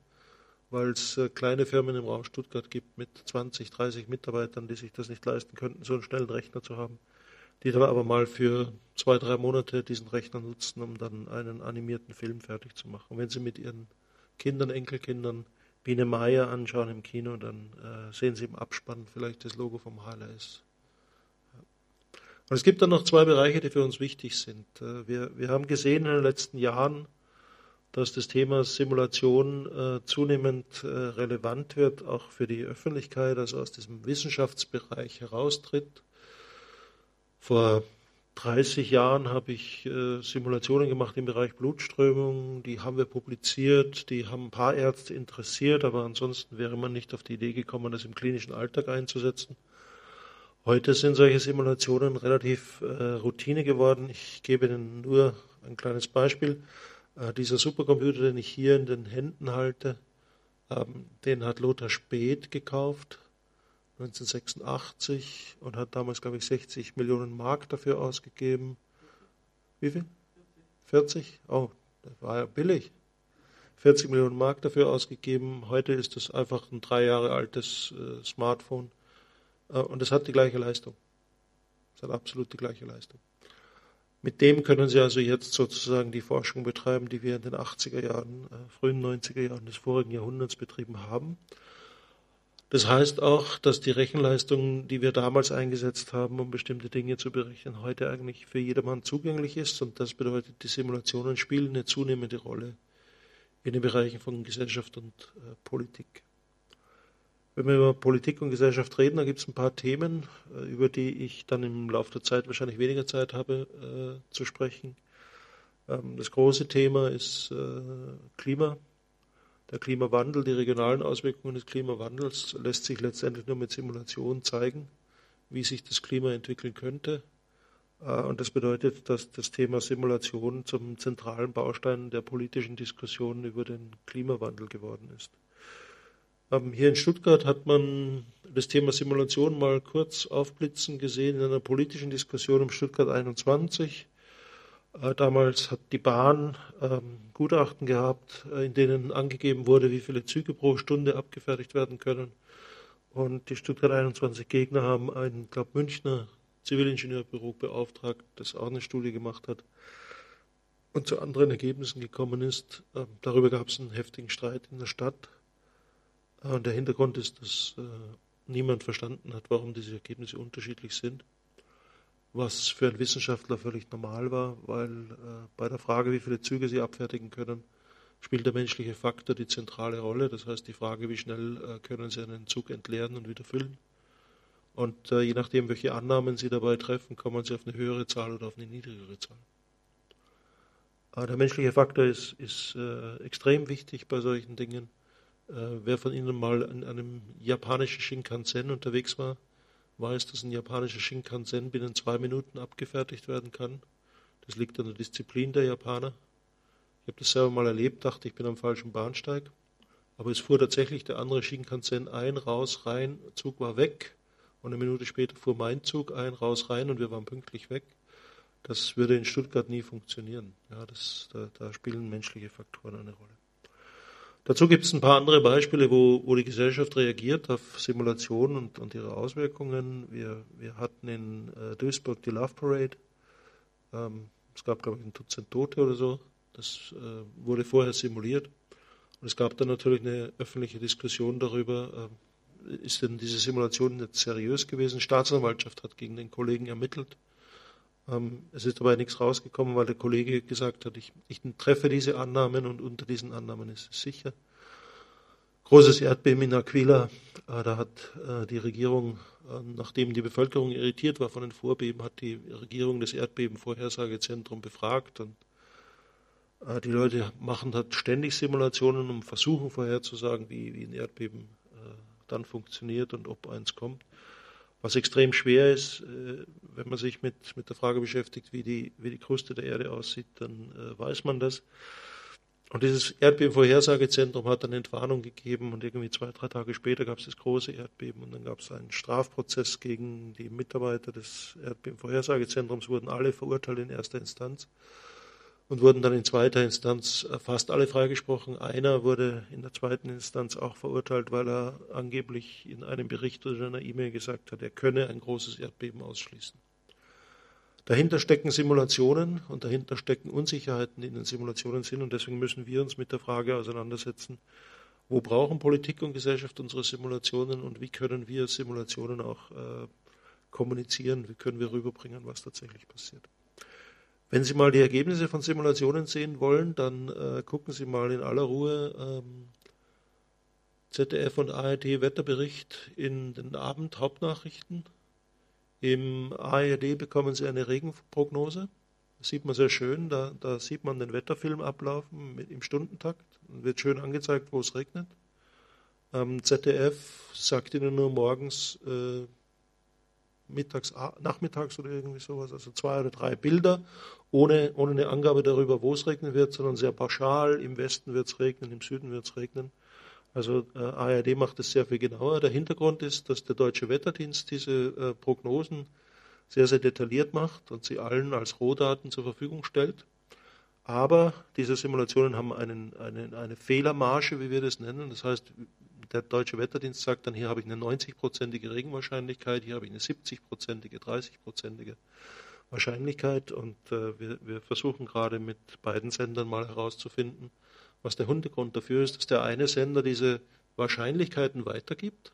weil es äh, kleine Firmen im Raum Stuttgart gibt mit 20, 30 Mitarbeitern, die sich das nicht leisten könnten, so einen schnellen Rechner zu haben, die dann aber mal für zwei, drei Monate diesen Rechner nutzen, um dann einen animierten Film fertig zu machen. Und wenn Sie mit Ihren Kindern, Enkelkindern Biene Meier anschauen im Kino, dann äh, sehen Sie im Abspann vielleicht das Logo vom HLS. Und es gibt dann noch zwei Bereiche, die für uns wichtig sind. Äh, wir, wir haben gesehen in den letzten Jahren, dass das Thema Simulation äh, zunehmend äh, relevant wird, auch für die Öffentlichkeit, also aus diesem Wissenschaftsbereich heraustritt. Vor 30 Jahren habe ich äh, Simulationen gemacht im Bereich Blutströmung, die haben wir publiziert, die haben ein paar Ärzte interessiert, aber ansonsten wäre man nicht auf die Idee gekommen, das im klinischen Alltag einzusetzen. Heute sind solche Simulationen relativ äh, Routine geworden. Ich gebe Ihnen nur ein kleines Beispiel. Äh, dieser Supercomputer, den ich hier in den Händen halte, ähm, den hat Lothar Speth gekauft, 1986, und hat damals, glaube ich, 60 Millionen Mark dafür ausgegeben. Wie viel? 40? Oh, das war ja billig. 40 Millionen Mark dafür ausgegeben. Heute ist das einfach ein drei Jahre altes äh, Smartphone und es hat die gleiche Leistung. Es hat absolut die gleiche Leistung. Mit dem können Sie also jetzt sozusagen die Forschung betreiben, die wir in den 80er Jahren, äh, frühen 90er Jahren des vorigen Jahrhunderts betrieben haben. Das heißt auch, dass die Rechenleistung, die wir damals eingesetzt haben, um bestimmte Dinge zu berechnen, heute eigentlich für jedermann zugänglich ist. Und das bedeutet, die Simulationen spielen eine zunehmende Rolle in den Bereichen von Gesellschaft und äh, Politik. Wenn wir über Politik und Gesellschaft reden, da gibt es ein paar Themen, äh, über die ich dann im Laufe der Zeit wahrscheinlich weniger Zeit habe äh, zu sprechen. Ähm, das große Thema ist äh, Klima. Der Klimawandel, die regionalen Auswirkungen des Klimawandels lässt sich letztendlich nur mit Simulationen zeigen, wie sich das Klima entwickeln könnte. Äh, und das bedeutet, dass das Thema Simulation zum zentralen Baustein der politischen Diskussion über den Klimawandel geworden ist. Ähm, hier in Stuttgart hat man das Thema Simulation mal kurz aufblitzen gesehen in einer politischen Diskussion um Stuttgart 21. Äh, damals hat die Bahn ähm, Gutachten gehabt, äh, in denen angegeben wurde, wie viele Züge pro Stunde abgefertigt werden können. Und die Stuttgart 21 Gegner haben ein, glaube Münchner Zivilingenieurbüro beauftragt, das auch eine Studie gemacht hat und zu anderen Ergebnissen gekommen ist. Ähm, darüber gab es einen heftigen Streit in der Stadt. Und der Hintergrund ist, dass äh, niemand verstanden hat, warum diese Ergebnisse unterschiedlich sind. Was für einen Wissenschaftler völlig normal war, weil äh, bei der Frage, wie viele Züge sie abfertigen können, spielt der menschliche Faktor die zentrale Rolle. Das heißt, die Frage, wie schnell äh, können sie einen Zug entleeren und wieder füllen. Und je nachdem, welche Annahmen Sie dabei treffen, kommen Sie auf eine höhere Zahl oder auf eine niedrigere Zahl. Aber der menschliche Faktor ist, ist äh, extrem wichtig bei solchen Dingen. Äh, wer von Ihnen mal in einem japanischen Shinkansen unterwegs war, weiß, dass ein japanischer Shinkansen binnen zwei Minuten abgefertigt werden kann. Das liegt an der Disziplin der Japaner. Ich habe das selber mal erlebt, dachte, ich bin am falschen Bahnsteig. Aber es fuhr tatsächlich der andere Shinkansen ein, raus, rein, Zug war weg. Und eine Minute später fuhr mein Zug ein, raus, rein und wir waren pünktlich weg. Das würde in Stuttgart nie funktionieren. Ja, das, da, da spielen menschliche Faktoren eine Rolle. Dazu gibt es ein paar andere Beispiele, wo, wo die Gesellschaft reagiert auf Simulationen und, und ihre Auswirkungen. Wir, wir hatten in äh, Duisburg die Love Parade. Ähm, es gab, glaube ich, ein Dutzend Tote oder so. Das äh, wurde vorher simuliert. Und es gab dann natürlich eine öffentliche Diskussion darüber, äh, ist denn diese Simulation jetzt seriös gewesen? Staatsanwaltschaft hat gegen den Kollegen ermittelt. Ähm, es ist dabei nichts rausgekommen, weil der Kollege gesagt hat, ich, ich treffe diese Annahmen und unter diesen Annahmen ist es sicher. Großes Erdbeben in Aquila, äh, da hat äh, die Regierung, äh, nachdem die Bevölkerung irritiert war von den Vorbeben, hat die Regierung das Erdbebenvorhersagezentrum befragt und die Leute machen halt ständig Simulationen, um versuchen vorherzusagen, wie, wie ein Erdbeben dann funktioniert und ob eins kommt. Was extrem schwer ist, äh, wenn man sich mit, mit der Frage beschäftigt, wie die, wie die Kruste der Erde aussieht, dann äh, weiß man das. Und dieses Erdbebenvorhersagezentrum hat dann Entwarnung gegeben und irgendwie zwei, drei Tage später gab es das große Erdbeben und dann gab es einen Strafprozess gegen die Mitarbeiter des Erdbebenvorhersagezentrums, wurden alle verurteilt in erster Instanz und wurden dann in zweiter Instanz äh, fast alle freigesprochen. Einer wurde in der zweiten Instanz auch verurteilt, weil er angeblich in einem Bericht oder in einer E-Mail gesagt hat, er könne ein großes Erdbeben ausschließen. Dahinter stecken Simulationen und dahinter stecken Unsicherheiten, die in den Simulationen sind. Und deswegen müssen wir uns mit der Frage auseinandersetzen, wo brauchen Politik und Gesellschaft unsere Simulationen und wie können wir Simulationen auch äh, kommunizieren, wie können wir rüberbringen, was tatsächlich passiert. Wenn Sie mal die Ergebnisse von Simulationen sehen wollen, dann äh, gucken Sie mal in aller Ruhe ähm, ZDF und ARD Wetterbericht in den Abend-Hauptnachrichten. Im ARD bekommen Sie eine Regenprognose. Das sieht man sehr schön. Da, da sieht man den Wetterfilm ablaufen mit, im Stundentakt. Dann wird schön angezeigt, wo es regnet. Ähm, ZDF sagt Ihnen nur morgens, äh, mittags, nachmittags oder irgendwie sowas, also zwei oder drei Bilder, ohne, ohne eine Angabe darüber, wo es regnen wird, sondern sehr pauschal, im Westen wird es regnen, im Süden wird es regnen. Also äh, ARD macht es sehr viel genauer. Der Hintergrund ist, dass der Deutsche Wetterdienst diese äh, Prognosen sehr, sehr detailliert macht und sie allen als Rohdaten zur Verfügung stellt. Aber diese Simulationen haben einen, eine, eine Fehlermarge, wie wir das nennen. Das heißt, der Deutsche Wetterdienst sagt dann, hier habe ich eine 90-prozentige Regenwahrscheinlichkeit, hier habe ich eine 70-prozentige, 30-prozentige Wahrscheinlichkeit. Und äh, wir, wir, versuchen gerade mit beiden Sendern mal herauszufinden, was der Hintergrund dafür ist, dass der eine Sender diese Wahrscheinlichkeiten weitergibt,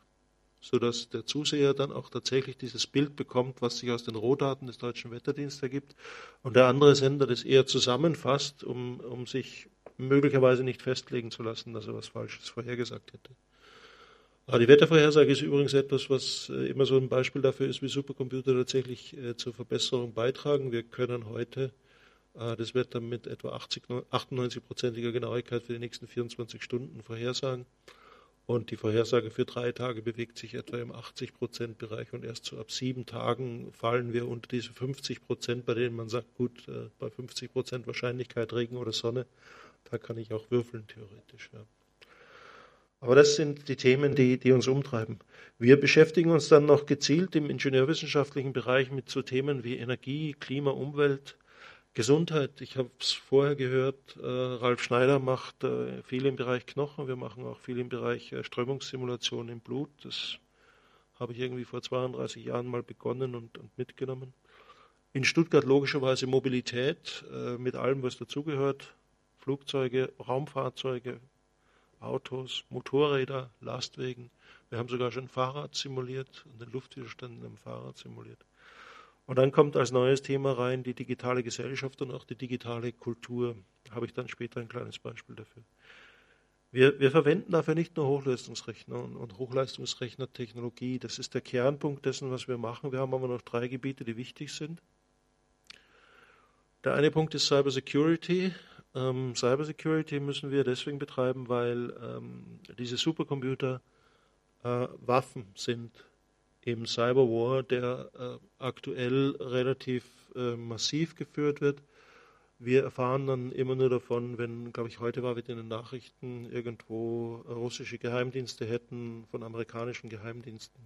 sodass der Zuseher dann auch tatsächlich dieses Bild bekommt, was sich aus den Rohdaten des Deutschen Wetterdienstes ergibt, und der andere Sender das eher zusammenfasst, um, um sich möglicherweise nicht festlegen zu lassen, dass er was Falsches vorhergesagt hätte. Ah, die Wettervorhersage ist übrigens etwas, was äh, immer so ein Beispiel dafür ist, wie Supercomputer tatsächlich äh, zur Verbesserung beitragen. Wir können heute äh, das Wetter mit etwa 98-prozentiger Genauigkeit für die nächsten 24 Stunden vorhersagen. Und die Vorhersage für drei Tage bewegt sich etwa im 80-Prozent-Bereich und erst so ab sieben Tagen fallen wir unter diese 50 Prozent, bei denen man sagt, gut, bei 50 Prozent Wahrscheinlichkeit Regen oder Sonne, da kann ich auch würfeln theoretisch. Ja. Aber das sind die Themen, die, die uns umtreiben. Wir beschäftigen uns dann noch gezielt im ingenieurwissenschaftlichen Bereich mit so Themen wie Energie, Klima, Umwelt, Gesundheit. Ich habe es vorher gehört, äh, Ralf Schneider macht äh, viel im Bereich Knochen. Wir machen auch viel im Bereich äh, Strömungssimulation im Blut. Das habe ich irgendwie vor 32 Jahren mal begonnen und, und mitgenommen. In Stuttgart logischerweise Mobilität äh, mit allem, was dazugehört. Flugzeuge, Raumfahrzeuge, Autos, Motorräder, Lastwegen. Wir haben sogar schon Fahrrad simuliert und den Luftwiderstand einem Fahrrad simuliert. Und dann kommt als neues Thema rein die digitale Gesellschaft und auch die digitale Kultur. Da habe ich dann später ein kleines Beispiel dafür. Wir, wir verwenden dafür nicht nur Hochleistungsrechner und, und Hochleistungsrechnertechnologie. Das ist der Kernpunkt dessen, was wir machen. Wir haben aber noch drei Gebiete, die wichtig sind. Der eine Punkt ist Cybersecurity. Ähm, Cybersecurity müssen wir deswegen betreiben, weil ähm, diese Supercomputer äh, Waffen sind im Cyberwar, der äh, aktuell relativ äh, massiv geführt wird. Wir erfahren dann immer nur davon, wenn, glaube ich, heute war wieder in den Nachrichten irgendwo russische Geheimdienste hätten von amerikanischen Geheimdiensten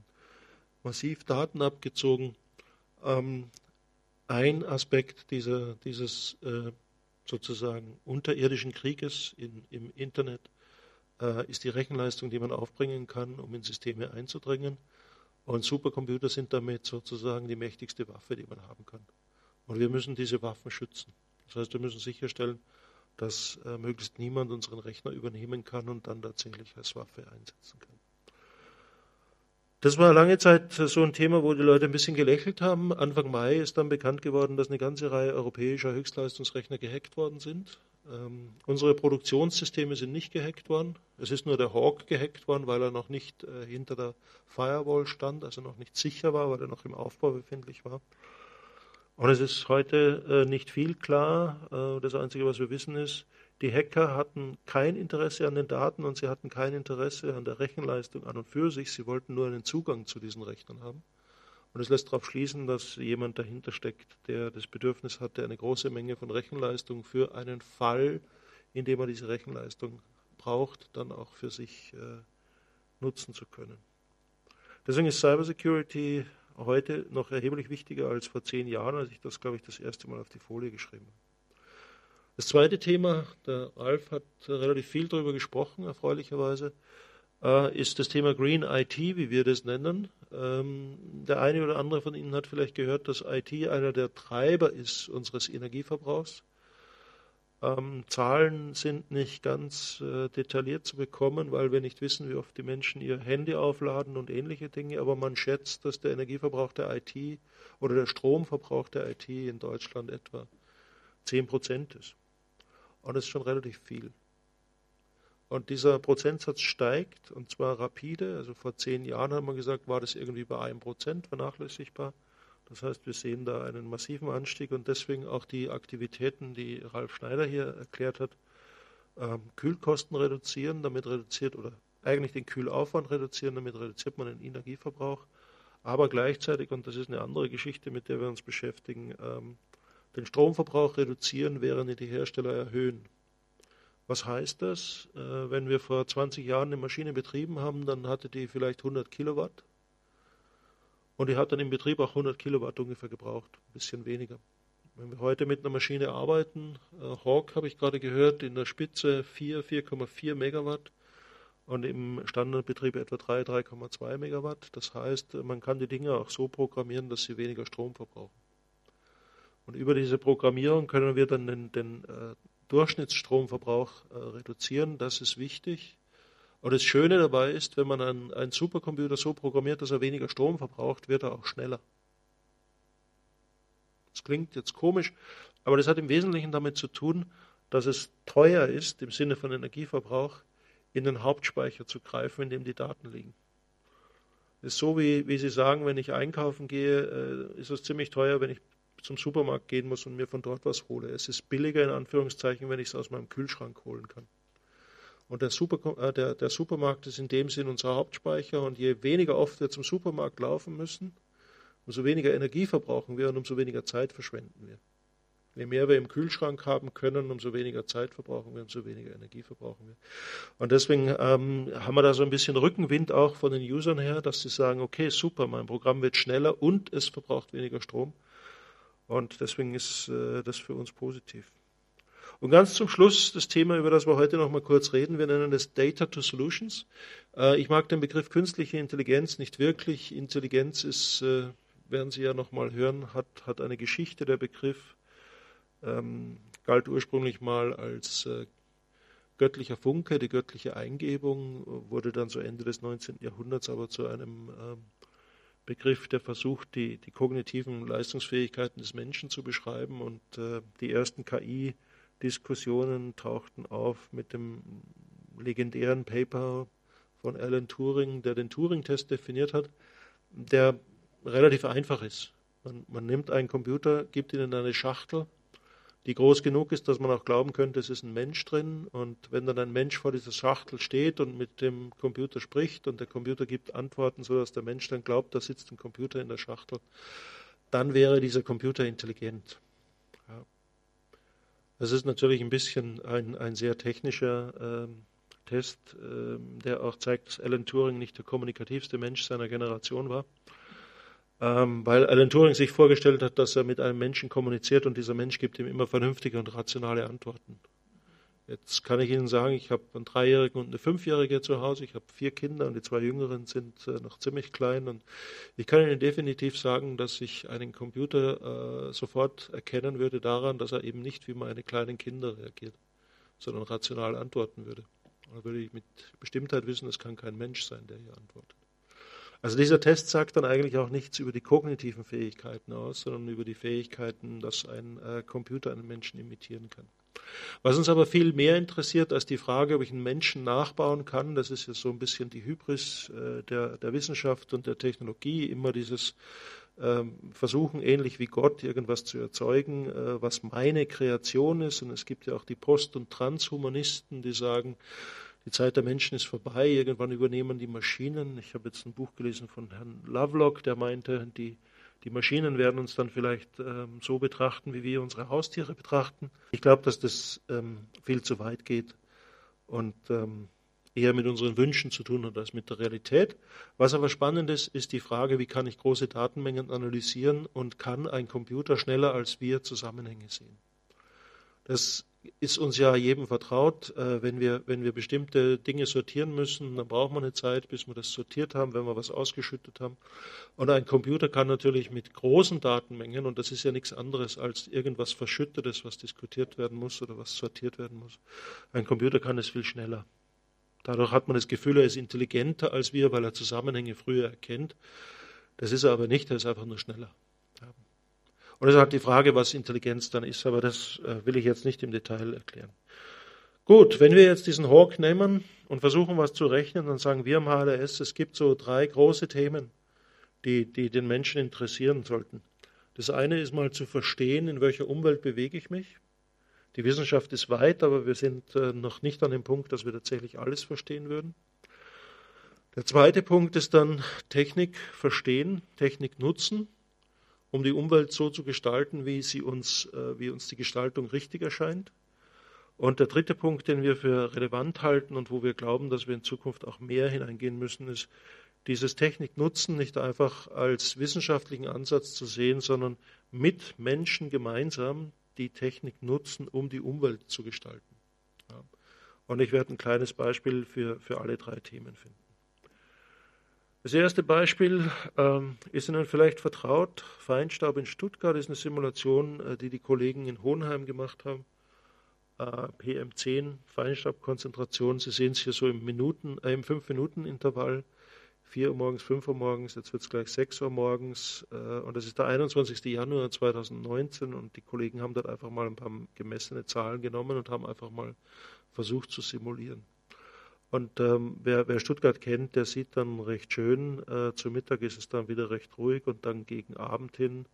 massiv Daten abgezogen. Ähm, ein Aspekt dieser, dieses äh, sozusagen unterirdischen Krieges in, im Internet äh, ist die Rechenleistung, die man aufbringen kann, um in Systeme einzudringen. Und Supercomputer sind damit sozusagen die mächtigste Waffe, die man haben kann. Und wir müssen diese Waffen schützen. Das heißt, wir müssen sicherstellen, dass äh, möglichst niemand unseren Rechner übernehmen kann und dann tatsächlich als Waffe einsetzen kann. Das war lange Zeit so ein Thema, wo die Leute ein bisschen gelächelt haben. Anfang Mai ist dann bekannt geworden, dass eine ganze Reihe europäischer Höchstleistungsrechner gehackt worden sind. Ähm, unsere Produktionssysteme sind nicht gehackt worden. Es ist nur der Hawk gehackt worden, weil er noch nicht äh, hinter der Firewall stand, also noch nicht sicher war, weil er noch im Aufbau befindlich war. Und es ist heute äh, nicht viel klar. Äh, das Einzige, was wir wissen, ist, die Hacker hatten kein Interesse an den Daten und sie hatten kein Interesse an der Rechenleistung an und für sich. Sie wollten nur einen Zugang zu diesen Rechnern haben. Und es lässt darauf schließen, dass jemand dahinter steckt, der das Bedürfnis hatte, eine große Menge von Rechenleistung für einen Fall, in dem er diese Rechenleistung braucht, dann auch für sich äh, nutzen zu können. Deswegen ist Cybersecurity heute noch erheblich wichtiger als vor zehn Jahren, als ich das, glaube ich, das erste Mal auf die Folie geschrieben habe. Das zweite Thema, der Ralf hat relativ viel darüber gesprochen, erfreulicherweise, äh, ist das Thema Green IT, wie wir das nennen. Ähm, der eine oder andere von Ihnen hat vielleicht gehört, dass IT einer der Treiber ist unseres Energieverbrauchs. Ähm, Zahlen sind nicht ganz äh, detailliert zu bekommen, weil wir nicht wissen, wie oft die Menschen ihr Handy aufladen und ähnliche Dinge. Aber man schätzt, dass der Energieverbrauch der IT oder der Stromverbrauch der IT in Deutschland etwa 10 Prozent ist. Und das ist schon relativ viel. Und dieser Prozentsatz steigt und zwar rapide. Also vor zehn Jahren haben wir gesagt, war das irgendwie bei einem Prozent vernachlässigbar. Das heißt, wir sehen da einen massiven Anstieg und deswegen auch die Aktivitäten, die Ralf Schneider hier erklärt hat, ähm, Kühlkosten reduzieren, damit reduziert oder eigentlich den Kühlaufwand reduzieren, damit reduziert man den Energieverbrauch, aber gleichzeitig, und das ist eine andere Geschichte, mit der wir uns beschäftigen, ähm, den Stromverbrauch reduzieren, während die Hersteller erhöhen. Was heißt das? Äh, wenn wir vor 20 Jahren eine Maschine betrieben haben, dann hatte die vielleicht 100 Kilowatt und die hat dann im Betrieb auch 100 Kilowatt ungefähr gebraucht, ein bisschen weniger. Wenn wir heute mit einer Maschine arbeiten, äh, Hawk habe ich gerade gehört, in der Spitze 4, 4,4 Megawatt und im Standardbetrieb etwa 3, 3,2 Megawatt. Das heißt, man kann die Dinge auch so programmieren, dass sie weniger Strom verbrauchen. Und über diese Programmierung können wir dann den, den äh, Durchschnittsstromverbrauch äh, reduzieren. Das ist wichtig. Und das Schöne dabei ist, wenn man einen, einen Supercomputer so programmiert, dass er weniger Strom verbraucht, wird er auch schneller. Das klingt jetzt komisch, aber das hat im Wesentlichen damit zu tun, dass es teuer ist, im Sinne von Energieverbrauch, in den Hauptspeicher zu greifen, in dem die Daten liegen. Das ist so, wie, wie Sie sagen, wenn ich einkaufen gehe, äh, ist es ziemlich teuer, wenn ich zum Supermarkt gehen muss und mir von dort was hole. Es ist billiger, in Anführungszeichen, wenn ich es aus meinem Kühlschrank holen kann. Und der, Super, äh, der, der Supermarkt ist in dem Sinn unser Hauptspeicher. Und je weniger oft wir zum Supermarkt laufen müssen, umso weniger Energie verbrauchen wir und umso weniger Zeit verschwenden wir. Je mehr wir im Kühlschrank haben können, umso weniger Zeit verbrauchen wir, umso weniger Energie verbrauchen wir. Und deswegen ähm, haben wir da so ein bisschen Rückenwind auch von den Usern her, dass sie sagen, okay, super, mein Programm wird schneller und es verbraucht weniger Strom. Und deswegen ist äh, das für uns positiv. Und ganz zum Schluss das Thema, über das wir heute noch mal kurz reden. Wir nennen es Data to Solutions. Äh, ich mag den Begriff künstliche Intelligenz nicht wirklich. Intelligenz ist, äh, werden Sie ja noch mal hören, hat, hat eine Geschichte. Der Begriff ähm, galt ursprünglich mal als äh, göttlicher Funke, die göttliche Eingebung, wurde dann so Ende des 19. Jahrhunderts aber zu einem ähm, Begriff, der versucht, die, die kognitiven Leistungsfähigkeiten des Menschen zu beschreiben. Und äh, die ersten KI-Diskussionen tauchten auf mit dem legendären Paper von Alan Turing, der den Turing-Test definiert hat, der relativ einfach ist. Man, man nimmt einen Computer, gibt ihn in eine Schachtel die groß genug ist, dass man auch glauben könnte, es ist ein Mensch drin. Und wenn dann ein Mensch vor dieser Schachtel steht und mit dem Computer spricht und der Computer gibt Antworten, sodass der Mensch dann glaubt, da sitzt ein Computer in der Schachtel, dann wäre dieser Computer intelligent. Ja. Das ist natürlich ein bisschen ein, ein sehr technischer äh, Test, äh, der auch zeigt, dass Alan Turing nicht der kommunikativste Mensch seiner Generation war ähm, weil Alan Turing sich vorgestellt hat, dass er mit einem Menschen kommuniziert und dieser Mensch gibt ihm immer vernünftige und rationale Antworten. Jetzt kann ich Ihnen sagen, ich habe einen Dreijährigen und eine Fünfjährige zu Hause. Ich habe vier Kinder und die zwei Jüngeren sind äh, noch ziemlich klein. Und ich kann Ihnen definitiv sagen, dass ich einen Computer äh, sofort erkennen würde daran, dass er eben nicht wie meine kleinen Kinder reagiert, sondern rational antworten würde. Da würde ich mit Bestimmtheit wissen, es kann kein Mensch sein, der hier antwortet. Also dieser Test sagt dann eigentlich auch nichts über die kognitiven Fähigkeiten aus, sondern über die Fähigkeiten, dass ein äh, Computer einen Menschen imitieren kann. Was uns aber viel mehr interessiert als die Frage, ob ich einen Menschen nachbauen kann, das ist ja so ein bisschen die Hybris äh, der, der Wissenschaft und der Technologie, immer dieses ähm, Versuchen, ähnlich wie Gott, irgendwas zu erzeugen, äh, was meine Kreation ist. Und es gibt ja auch die Post- und Transhumanisten, die sagen, die Zeit der Menschen ist vorbei, irgendwann übernehmen die Maschinen. Ich habe jetzt ein Buch gelesen von Herrn Lovelock, der meinte, die, die Maschinen werden uns dann vielleicht ähm, so betrachten, wie wir unsere Haustiere betrachten. Ich glaube, dass das ähm, viel zu weit geht und ähm, eher mit unseren Wünschen zu tun hat als mit der Realität. Was aber spannend ist, ist die Frage, wie kann ich große Datenmengen analysieren und kann ein Computer schneller als wir Zusammenhänge sehen. Das ist uns ja jedem vertraut. Äh, wenn, wir, wenn wir bestimmte Dinge sortieren müssen, dann braucht man eine Zeit, bis wir das sortiert haben, wenn wir was ausgeschüttet haben. Und ein Computer kann natürlich mit großen Datenmengen, und das ist ja nichts anderes als irgendwas Verschüttetes, was diskutiert werden muss oder was sortiert werden muss. Ein Computer kann es viel schneller. Dadurch hat man das Gefühl, er ist intelligenter als wir, weil er Zusammenhänge früher erkennt. Das ist er aber nicht, er ist einfach nur schneller. Und es ist halt die Frage, was Intelligenz dann ist, aber das äh, will ich jetzt nicht im Detail erklären. Gut, wenn wir jetzt diesen Hawk nehmen und versuchen, was zu rechnen, dann sagen wir am HLS, es gibt so drei große Themen, die, die den Menschen interessieren sollten. Das eine ist mal zu verstehen, in welcher Umwelt bewege ich mich. Die Wissenschaft ist weit, aber wir sind äh, noch nicht an dem Punkt, dass wir tatsächlich alles verstehen würden. Der zweite Punkt ist dann Technik verstehen, Technik nutzen um die Umwelt so zu gestalten, wie, sie uns, äh, wie uns die Gestaltung richtig erscheint. Und der dritte Punkt, den wir für relevant halten und wo wir glauben, dass wir in Zukunft auch mehr hineingehen müssen, ist, dieses Techniknutzen nicht einfach als wissenschaftlichen Ansatz zu sehen, sondern mit Menschen gemeinsam die Technik nutzen, um die Umwelt zu gestalten. Und ich werde ein kleines Beispiel für, für alle drei Themen finden. Das erste Beispiel ähm, ist Ihnen vielleicht vertraut. Feinstaub in Stuttgart ist eine Simulation, äh, die die Kollegen in Hohenheim gemacht haben. Äh, PM10, Feinstaubkonzentration. Sie sehen es hier so im Minuten, äh, im 5-Minuten-Intervall. 4 Uhr morgens, 5 Uhr morgens, jetzt wird es gleich 6 Uhr morgens. Äh, und das ist der 21. Januar 2019 und die Kollegen haben dort einfach mal ein paar gemessene Zahlen genommen und haben einfach mal versucht zu simulieren. Und ähm, wer, wer, Stuttgart kennt, der sieht dann recht schön, äh, zu Mittag ist es dann wieder recht ruhig und dann gegen Abend hin,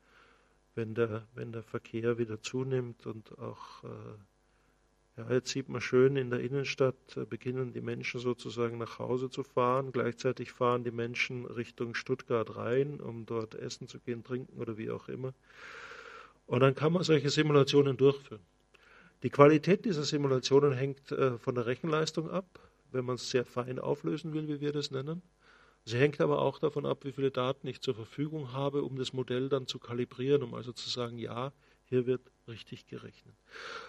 wenn der, wenn der Verkehr wieder zunimmt und auch, äh, ja, jetzt sieht man schön in der Innenstadt, äh, beginnen die Menschen sozusagen nach Hause zu fahren. Gleichzeitig fahren die Menschen Richtung Stuttgart rein, um dort essen zu gehen, trinken oder wie auch immer. Und dann kann man solche Simulationen durchführen. Die Qualität dieser Simulationen hängt äh, von der Rechenleistung ab wenn man es sehr fein auflösen will, wie wir das nennen. Sie hängt aber auch davon ab, wie viele Daten ich zur Verfügung habe, um das Modell dann zu kalibrieren, um also zu sagen, ja, hier wird richtig gerechnet.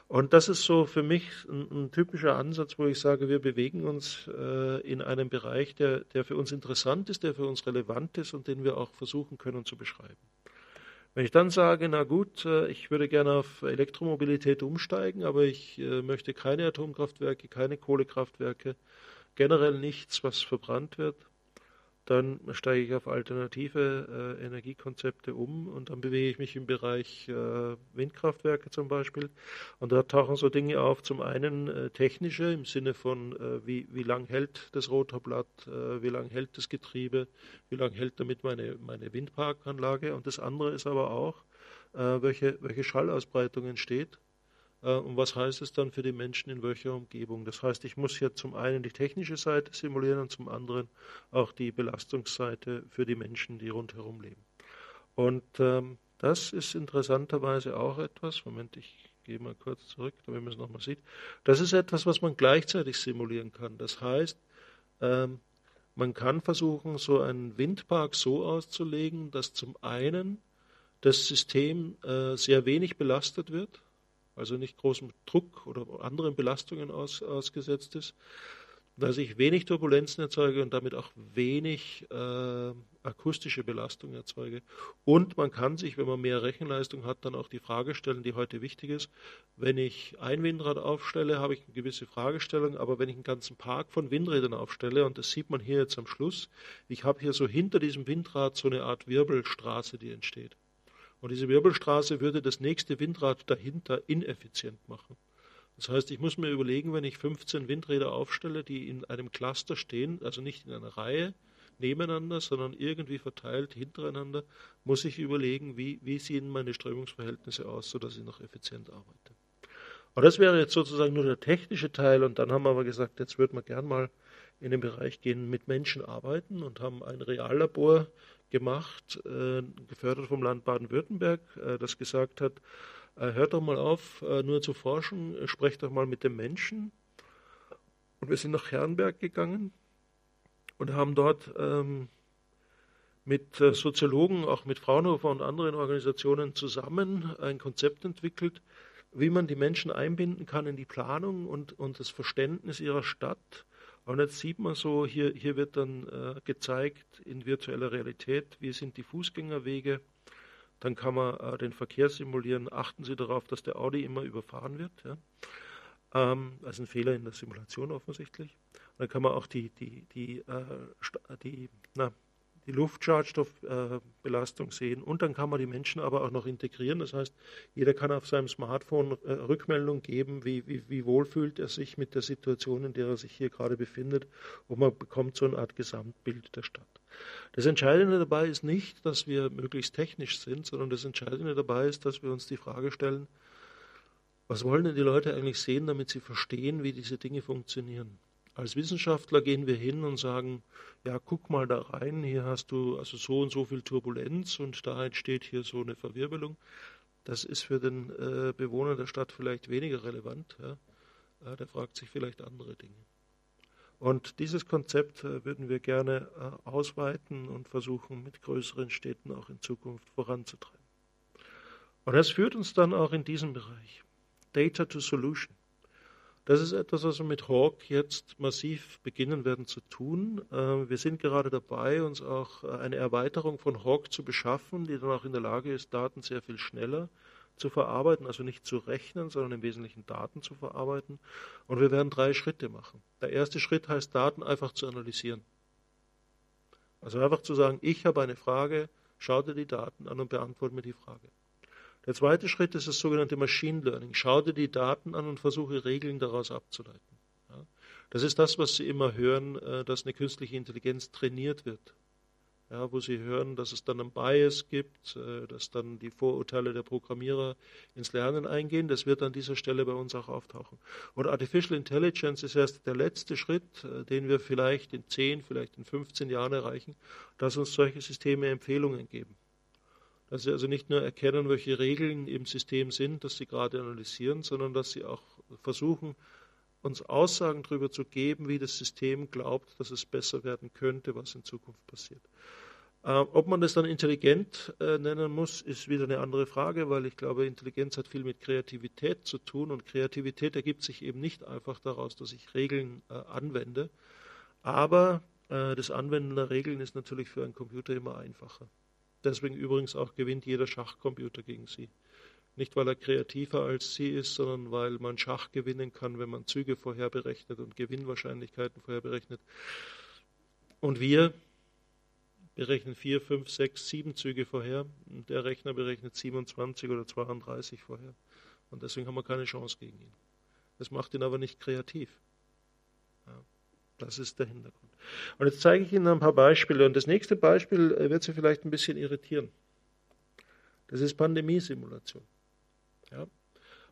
Und das ist so für mich ein, ein typischer Ansatz, wo ich sage, wir bewegen uns äh, in einem Bereich, der, der für uns interessant ist, der für uns relevant ist und den wir auch versuchen können zu beschreiben. Wenn ich dann sage, na gut, äh, ich würde gerne auf Elektromobilität umsteigen, aber ich äh, möchte keine Atomkraftwerke, keine Kohlekraftwerke, generell nichts, was verbrannt wird, dann steige ich auf alternative äh, Energiekonzepte um und dann bewege ich mich im Bereich äh, Windkraftwerke zum Beispiel. Und da tauchen so Dinge auf, zum einen äh, technische im Sinne von, äh, wie, wie lang hält das Rotorblatt, äh, wie lang hält das Getriebe, wie lang hält damit meine, meine Windparkanlage. Und das andere ist aber auch, äh, welche, welche Schallausbreitung entsteht und was heißt es dann für die Menschen in welcher Umgebung? Das heißt, ich muss hier zum einen die technische Seite simulieren und zum anderen auch die Belastungsseite für die Menschen, die rundherum leben. Und ähm, das ist interessanterweise auch etwas, Moment, ich gehe mal kurz zurück, damit man es nochmal sieht. Das ist etwas, was man gleichzeitig simulieren kann. Das heißt, ähm, man kann versuchen, so einen Windpark so auszulegen, dass zum einen das System äh, sehr wenig belastet wird, also nicht großem Druck oder anderen Belastungen aus, ausgesetzt ist, dass ich wenig Turbulenzen erzeuge und damit auch wenig äh, akustische Belastung erzeuge. Und man kann sich, wenn man mehr Rechenleistung hat, dann auch die Frage stellen, die heute wichtig ist. Wenn ich ein Windrad aufstelle, habe ich eine gewisse Fragestellung, aber wenn ich einen ganzen Park von Windrädern aufstelle, und das sieht man hier jetzt am Schluss, ich habe hier so hinter diesem Windrad so eine Art Wirbelstraße, die entsteht. Und diese Wirbelstraße würde das nächste Windrad dahinter ineffizient machen. Das heißt, ich muss mir überlegen, wenn ich 15 Windräder aufstelle, die in einem Cluster stehen, also nicht in einer Reihe nebeneinander, sondern irgendwie verteilt hintereinander, muss ich überlegen, wie, wie sehen meine Strömungsverhältnisse aus, sodass ich noch effizient arbeite. Und das wäre jetzt sozusagen nur der technische Teil. Und dann haben wir aber gesagt, jetzt würden wir gern mal in den Bereich gehen, mit Menschen arbeiten und haben ein Reallabor gemacht, äh, gefördert vom Land Baden-Württemberg, äh, das gesagt hat, äh, hört doch mal auf, nur zu forschen, sprecht doch mal mit dem Menschen. Und wir sind nach Herrenberg gegangen und haben dort ähm, mit Soziologen, auch mit Fraunhofer und anderen Organisationen zusammen ein Konzept entwickelt, wie man die Menschen einbinden kann in die Planung und, und das Verständnis ihrer Stadt und jetzt sieht man so, hier, hier wird dann äh, gezeigt in virtueller Realität, wie sind die Fußgängerwege. Dann kann man äh, den Verkehr simulieren. Achten Sie darauf, dass der Audi immer überfahren wird. Ja. Ähm, also ein Fehler in der Simulation offensichtlich. dann kann man auch die, die, die, äh, die na, die Luftschadstoffbelastung sehen und dann kann man die Menschen aber auch noch integrieren. Das heißt, jeder kann auf seinem Smartphone äh, Rückmeldung geben, wie, wie, wie wohl fühlt er sich mit der Situation, in der er sich hier gerade befindet und man bekommt so eine Art Gesamtbild der Stadt. Das Entscheidende dabei ist nicht, dass wir möglichst technisch sind, sondern das Entscheidende dabei ist, dass wir uns die Frage stellen, was wollen denn die Leute eigentlich sehen, damit sie verstehen, wie diese Dinge funktionieren? Als Wissenschaftler gehen wir hin und sagen, ja, guck mal da rein, hier hast du also so und so viel Turbulenz und da entsteht hier so eine Verwirbelung. Das ist für den äh, Bewohner der Stadt vielleicht weniger relevant. Ja. Äh, der fragt sich vielleicht andere Dinge. Und dieses Konzept äh, würden wir gerne äh, ausweiten und versuchen, mit größeren Städten auch in Zukunft voranzutreiben. Und das führt uns dann auch in diesem Bereich. Data to Solution. Das ist etwas, was wir mit Hawk jetzt massiv beginnen werden zu tun. Ähm, wir sind gerade dabei, uns auch äh, eine Erweiterung von Hawk zu beschaffen, die dann auch in der Lage ist, Daten sehr viel schneller zu verarbeiten, also nicht zu rechnen, sondern im Wesentlichen Daten zu verarbeiten. Und wir werden drei Schritte machen. Der erste Schritt heißt, Daten einfach zu analysieren. Also einfach zu sagen, ich habe eine Frage, schau dir die Daten an und beantworte mir die Frage. Der zweite Schritt ist das sogenannte Machine Learning. Schau dir die Daten an und versuche Regeln daraus abzuleiten. Ja. Das ist das, was Sie immer hören, äh, dass eine künstliche Intelligenz trainiert wird ja, wo sie hören, dass es dann einen Bias gibt, äh, dass dann die Vorurteile der Programmierer ins Lernen eingehen. Das wird an dieser Stelle bei uns auch auftauchen. Und Artificial Intelligence ist erst der letzte Schritt, äh, den wir vielleicht in 10, vielleicht in 15 Jahren erreichen, dass uns solche Systeme Empfehlungen geben. Dass sie also nicht nur erkennen, welche Regeln im System sind, dass sie gerade analysieren, sondern dass sie auch versuchen, uns Aussagen darüber zu geben, wie das System glaubt, dass es besser werden könnte, was in Zukunft passiert. Ähm, ob man das dann intelligent äh, nennen muss, ist wieder eine andere Frage, weil ich glaube, Intelligenz hat viel mit Kreativität zu tun und Kreativität ergibt sich eben nicht einfach daraus, dass ich Regeln äh, anwende, aber äh, das Anwenden der Regeln ist natürlich für einen Computer immer einfacher. Deswegen übrigens auch gewinnt jeder Schachcomputer gegen sie. Nicht, weil er kreativer als sie ist, sondern weil man Schach gewinnen kann, wenn man Züge vorher berechnet und Gewinnwahrscheinlichkeiten vorher berechnet. Und wir berechnen 4, 5, 6, 7 Züge vorher und der Rechner berechnet 27 oder 32 vorher. Und deswegen haben wir keine Chance gegen ihn. Das macht ihn aber nicht kreativ. Ja, das ist der Hintergrund. Und jetzt zeige ich Ihnen ein paar Beispiele. Und das nächste Beispiel äh, wird Sie vielleicht ein bisschen irritieren. Das ist Pandemiesimulation. Ja.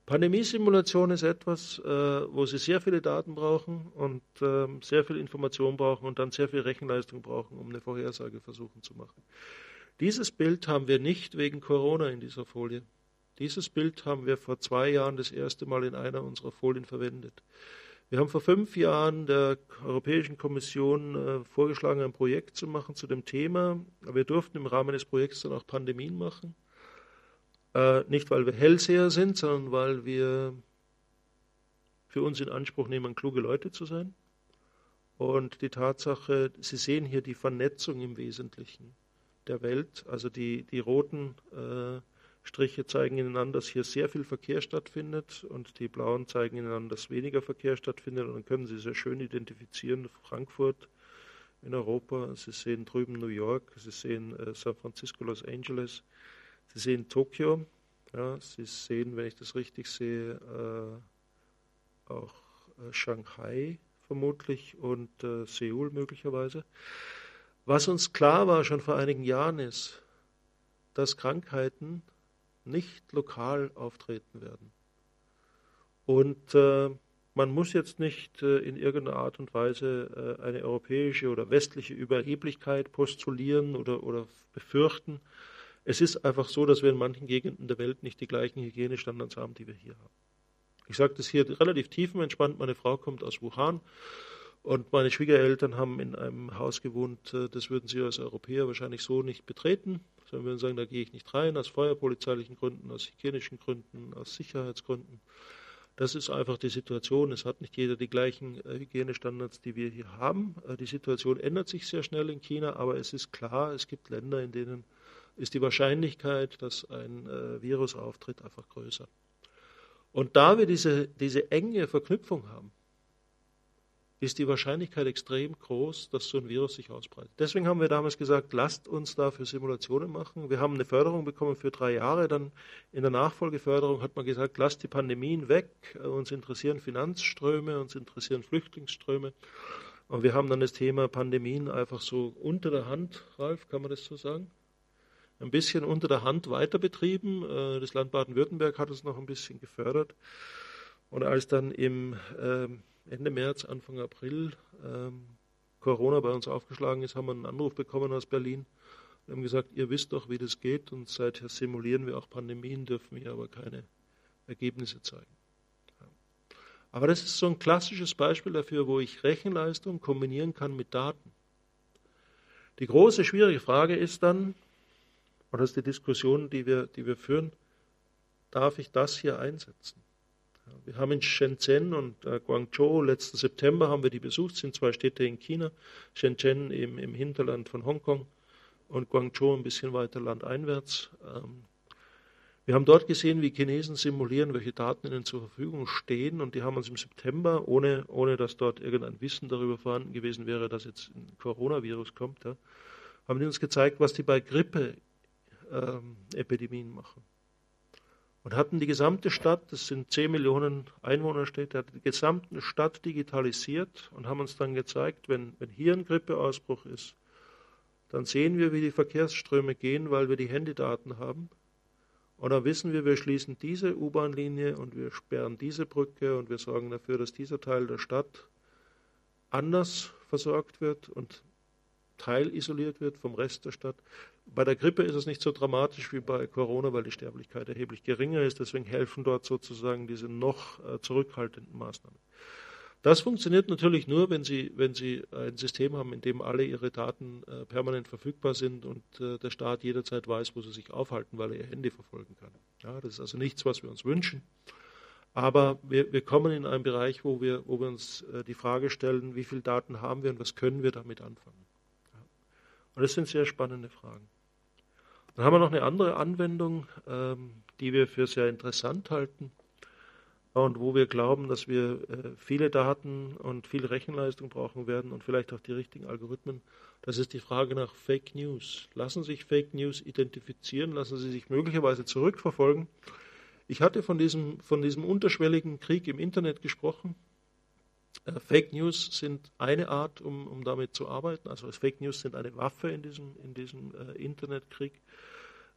Pandemiesimulation ist etwas, äh, wo Sie sehr viele Daten brauchen und äh, sehr viel Information brauchen und dann sehr viel Rechenleistung brauchen, um eine Vorhersage versuchen zu machen. Dieses Bild haben wir nicht wegen Corona in dieser Folie. Dieses Bild haben wir vor zwei Jahren das erste Mal in einer unserer Folien verwendet. Wir haben vor fünf Jahren der Europäischen Kommission äh, vorgeschlagen, ein Projekt zu machen zu dem Thema. Wir durften im Rahmen des Projekts dann auch Pandemien machen. Äh, nicht, weil wir Hellseher sind, sondern weil wir für uns in Anspruch nehmen, kluge Leute zu sein. Und die Tatsache, Sie sehen hier die Vernetzung im Wesentlichen der Welt. Also die, die roten äh, Striche zeigen Ihnen an, dass hier sehr viel Verkehr stattfindet und die blauen zeigen Ihnen an, dass weniger Verkehr stattfindet. Und dann können Sie sehr schön identifizieren, Frankfurt in Europa, Sie sehen drüben New York, Sie sehen äh, San Francisco, Los Angeles, Sie sehen Tokio, ja, Sie sehen, wenn ich das richtig sehe, äh, auch äh, Shanghai vermutlich und äh, Seoul möglicherweise. Was uns klar war schon vor einigen Jahren ist, dass Krankheiten nicht lokal auftreten werden. Und äh, man muss jetzt nicht äh, in irgendeiner Art und Weise äh, eine europäische oder westliche Überheblichkeit postulieren oder, oder befürchten, es ist einfach so, dass wir in manchen Gegenden der Welt nicht die gleichen Hygienestandards haben, die wir hier haben. Ich sage das hier relativ tiefenentspannt. Meine Frau kommt aus Wuhan und meine Schwiegereltern haben in einem Haus gewohnt, äh, das würden sie als Europäer wahrscheinlich so nicht betreten, sondern würden sagen, da gehe ich nicht rein, aus feuerpolizeilichen Gründen, aus hygienischen Gründen, aus Sicherheitsgründen. Das ist einfach die Situation. Es hat nicht jeder die gleichen äh, Hygienestandards, die wir hier haben. Äh, die Situation ändert sich sehr schnell in China, aber es ist klar, es gibt Länder, in denen ist die Wahrscheinlichkeit, dass ein Virus auftritt, einfach größer. Und da wir diese, diese enge Verknüpfung haben, ist die Wahrscheinlichkeit extrem groß, dass so ein Virus sich ausbreitet. Deswegen haben wir damals gesagt, lasst uns dafür Simulationen machen. Wir haben eine Förderung bekommen für drei Jahre. Dann in der Nachfolgeförderung hat man gesagt, lasst die Pandemien weg. Uns interessieren Finanzströme, uns interessieren Flüchtlingsströme. Und wir haben dann das Thema Pandemien einfach so unter der Hand, Ralf, kann man das so sagen? ein bisschen unter der Hand weiter betrieben. Äh, das Land Baden-Württemberg hat es noch ein bisschen gefördert. Und als dann im ähm, Ende März, Anfang April ähm, Corona bei uns aufgeschlagen ist, haben wir einen Anruf bekommen aus Berlin. Wir haben gesagt, ihr wisst doch, wie das geht und seither simulieren wir auch Pandemien, dürfen wir aber keine Ergebnisse zeigen. Aber das ist so ein klassisches Beispiel dafür, wo ich Rechenleistung kombinieren kann mit Daten. Die große schwierige Frage ist dann, und das ist die Diskussion, die wir, die wir führen. Darf ich das hier einsetzen? Wir haben in Shenzhen und äh, Guangzhou letzten September haben wir die besucht, sind zwei Städte in China, Shenzhen im, im Hinterland von Hongkong und Guangzhou ein bisschen weiter landeinwärts. Ähm, wir haben dort gesehen, wie Chinesen simulieren, welche Daten ihnen zur Verfügung stehen und die haben uns im September, ohne, ohne dass dort irgendein Wissen darüber vorhanden gewesen wäre, dass jetzt ein Coronavirus kommt, ja, haben die uns gezeigt, was die bei Grippe ähm, machen. Und hatten die gesamte Stadt, das sind 10 Millionen Einwohnerstädte, hatten die gesamte Stadt digitalisiert und haben uns dann gezeigt, wenn, wenn hier ein Grippeausbruch ist, dann sehen wir, wie die Verkehrsströme gehen, weil wir die Handydaten haben. Und dann wissen wir, wir schließen diese U-Bahn-Linie und wir sperren diese Brücke und wir sorgen dafür, dass dieser Teil der Stadt anders versorgt wird und teilisoliert wird vom Rest der Stadt. Bei der Grippe ist es nicht so dramatisch wie bei Corona, weil die Sterblichkeit erheblich geringer ist. Deswegen helfen dort sozusagen diese noch äh, zurückhaltenden Maßnahmen. Das funktioniert natürlich nur, wenn Sie, wenn Sie ein System haben, in dem alle Ihre Daten äh, permanent verfügbar sind und äh, der Staat jederzeit weiß, wo Sie sich aufhalten, weil er Ihr Handy verfolgen kann. Ja, das ist also nichts, was wir uns wünschen. Aber wir, wir kommen in einen Bereich, wo wir, wo wir uns die Frage stellen, wie viele Daten haben wir und was können wir damit anfangen. Und das sind sehr spannende Fragen. Dann haben wir noch eine andere Anwendung, ähm, die wir für sehr interessant halten und wo wir glauben, dass wir äh, viele Daten und viel Rechenleistung brauchen werden und vielleicht auch die richtigen Algorithmen. Das ist die Frage nach Fake News. Lassen sich Fake News identifizieren? Lassen sie sich möglicherweise zurückverfolgen? Ich hatte von diesem, von diesem unterschwelligen Krieg im Internet gesprochen. Äh, Fake News sind eine Art, um, um damit zu arbeiten. Also Fake News sind eine Waffe in diesem, in diesem äh, Internetkrieg.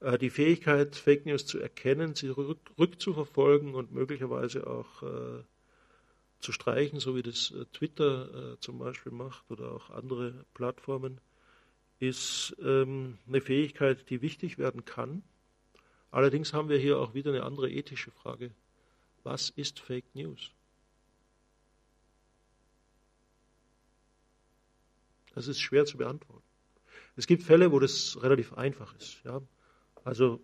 Äh, die Fähigkeit, Fake News zu erkennen, sie rück, rückzuverfolgen und möglicherweise auch äh, zu streichen, so wie das äh, Twitter äh, zum Beispiel macht oder auch andere Plattformen, ist ähm, eine Fähigkeit, die wichtig werden kann. Allerdings haben wir hier auch wieder eine andere ethische Frage. Was ist Fake News? Das ist schwer zu beantworten. Es gibt Fälle, wo das relativ einfach ist. Ja. Also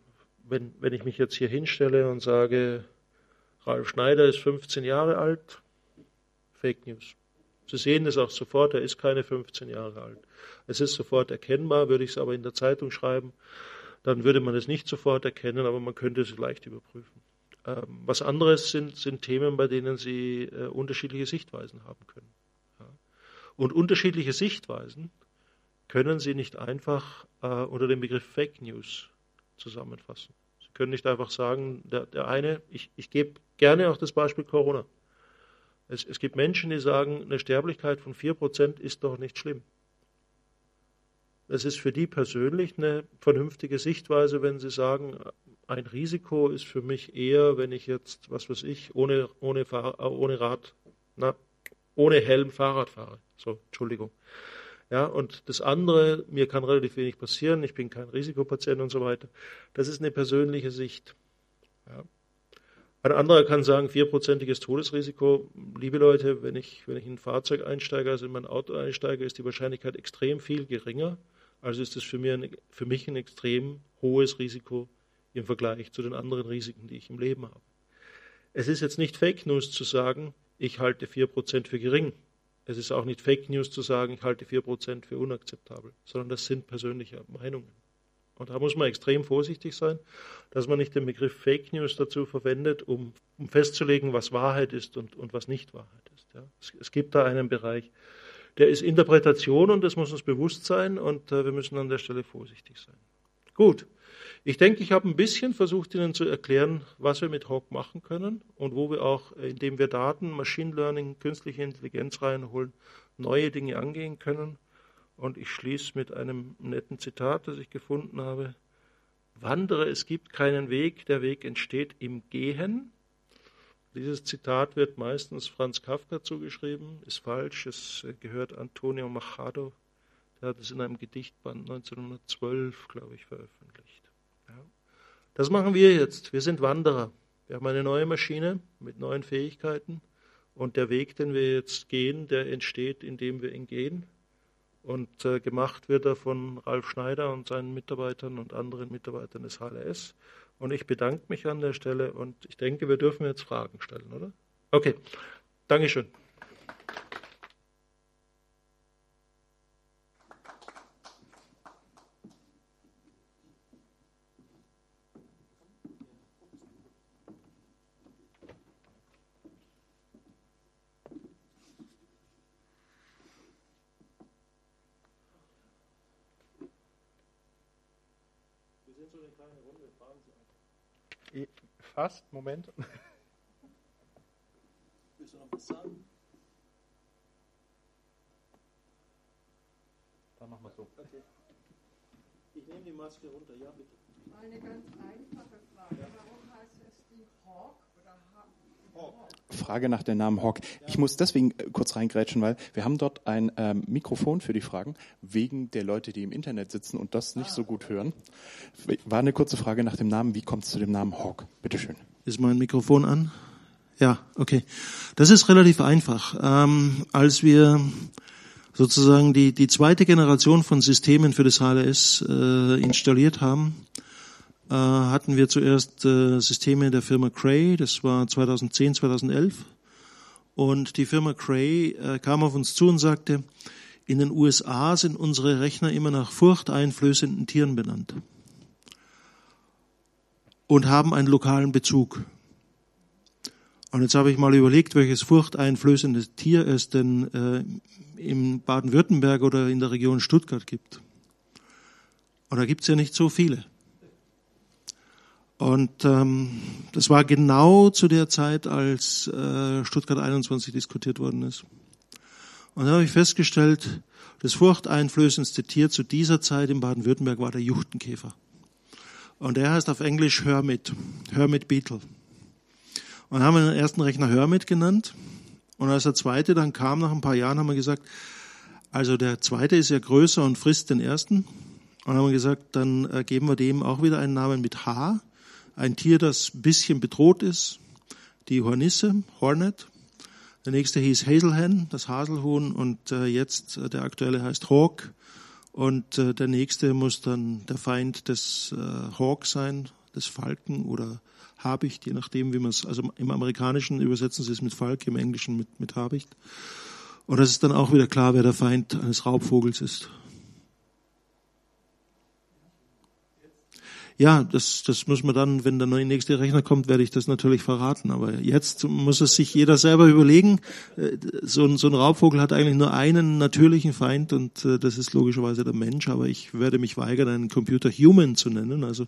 wenn, wenn ich mich jetzt hier hinstelle und sage, Ralf Schneider ist 15 Jahre alt, Fake News. Sie sehen es auch sofort, er ist keine 15 Jahre alt. Es ist sofort erkennbar, würde ich es aber in der Zeitung schreiben, dann würde man es nicht sofort erkennen, aber man könnte es leicht überprüfen. Ähm, was anderes sind, sind Themen, bei denen Sie äh, unterschiedliche Sichtweisen haben können. Und unterschiedliche Sichtweisen können Sie nicht einfach äh, unter dem Begriff Fake News zusammenfassen. Sie können nicht einfach sagen, der, der eine, ich, ich gebe gerne auch das Beispiel Corona. Es, es gibt Menschen, die sagen, eine Sterblichkeit von 4% ist doch nicht schlimm. Es ist für die persönlich eine vernünftige Sichtweise, wenn sie sagen, ein Risiko ist für mich eher, wenn ich jetzt, was weiß ich, ohne, ohne, Fahr ohne Rad, na, ohne Helm Fahrrad fahre. So, Entschuldigung. Ja, und das andere, mir kann relativ wenig passieren, ich bin kein Risikopatient und so weiter. Das ist eine persönliche Sicht. Ja. Ein anderer kann sagen, vierprozentiges Todesrisiko. Liebe Leute, wenn ich, wenn ich in ein Fahrzeug einsteige, also in mein Auto einsteige, ist die Wahrscheinlichkeit extrem viel geringer. Also ist es für, für mich ein extrem hohes Risiko im Vergleich zu den anderen Risiken, die ich im Leben habe. Es ist jetzt nicht Fake News zu sagen, ich halte vier Prozent für gering. Es ist auch nicht Fake News zu sagen, ich halte 4% für unakzeptabel, sondern das sind persönliche Meinungen. Und da muss man extrem vorsichtig sein, dass man nicht den Begriff Fake News dazu verwendet, um, um festzulegen, was Wahrheit ist und, und was nicht Wahrheit ist. Ja. Es, es, gibt da einen Bereich, der ist Interpretation und das muss uns bewusst sein und äh, wir müssen an der Stelle vorsichtig sein. Gut. Ich denke, ich habe ein bisschen versucht, Ihnen zu erklären, was wir mit Hawk machen können und wo wir auch, indem wir Daten, Machine Learning, künstliche Intelligenz reinholen, neue Dinge angehen können. Und ich schließe mit einem netten Zitat, das ich gefunden habe. Wandere, es gibt keinen Weg, der Weg entsteht im Gehen. Dieses Zitat wird meistens Franz Kafka zugeschrieben, ist falsch, es gehört Antonio Machado, der hat es in einem Gedichtband 1912, glaube ich, veröffentlicht. Das machen wir jetzt. Wir sind Wanderer. Wir haben eine neue Maschine mit neuen Fähigkeiten. Und der Weg, den wir jetzt gehen, der entsteht, indem wir ihn gehen. Und äh, gemacht wird er von Ralf Schneider und seinen Mitarbeitern und anderen Mitarbeitern des HLS. Und ich bedanke mich an der Stelle und ich denke, wir dürfen jetzt Fragen stellen, oder? Okay, Dankeschön. Fast. Moment. Willst du noch was sagen? Dann machen wir so. Okay. Ich nehme die Maske runter, ja bitte. Eine ganz einfache Frage. Warum heißt es Ding Hawk oder Hawk? Frage nach dem Namen Hawk. Ich muss deswegen äh, kurz reingrätschen, weil wir haben dort ein ähm, Mikrofon für die Fragen, wegen der Leute, die im Internet sitzen und das nicht so gut hören. War eine kurze Frage nach dem Namen. Wie kommt es zu dem Namen Hawk? Bitteschön. Ist mein Mikrofon an? Ja, okay. Das ist relativ einfach. Ähm, als wir sozusagen die, die zweite Generation von Systemen für das HLS äh, installiert haben, äh, hatten wir zuerst äh, Systeme der Firma Cray, das war 2010, 2011. Und die Firma Cray äh, kam auf uns zu und sagte, in den USA sind unsere Rechner immer nach furchteinflößenden Tieren benannt und haben einen lokalen Bezug. Und jetzt habe ich mal überlegt, welches furchteinflößendes Tier es denn äh, im Baden-Württemberg oder in der Region Stuttgart gibt. Und da gibt es ja nicht so viele. Und ähm, das war genau zu der Zeit, als äh, Stuttgart 21 diskutiert worden ist. Und da habe ich festgestellt, das furchteinflößendste Tier zu dieser Zeit in Baden-Württemberg war der Juchtenkäfer. Und der heißt auf Englisch Hermit, Hermit Beetle. Und haben wir den ersten Rechner Hermit genannt. Und als der zweite dann kam, nach ein paar Jahren, haben wir gesagt, also der zweite ist ja größer und frisst den ersten. Und haben wir gesagt, dann äh, geben wir dem auch wieder einen Namen mit H ein Tier, das ein bisschen bedroht ist, die Hornisse, Hornet. Der nächste hieß Hazelhen, das Haselhuhn, und äh, jetzt äh, der aktuelle heißt Hawk. Und äh, der nächste muss dann der Feind des Hawk sein, des Falken oder Habicht, je nachdem, wie man es, also im Amerikanischen übersetzen sie es mit Falk, im Englischen mit, mit Habicht. Und das ist dann auch wieder klar, wer der Feind eines Raubvogels ist. Ja, das, das muss man dann, wenn der neue nächste Rechner kommt, werde ich das natürlich verraten. Aber jetzt muss es sich jeder selber überlegen. Äh, so ein, so ein Raubvogel hat eigentlich nur einen natürlichen Feind und äh, das ist logischerweise der Mensch. Aber ich werde mich weigern, einen Computer Human zu nennen. Also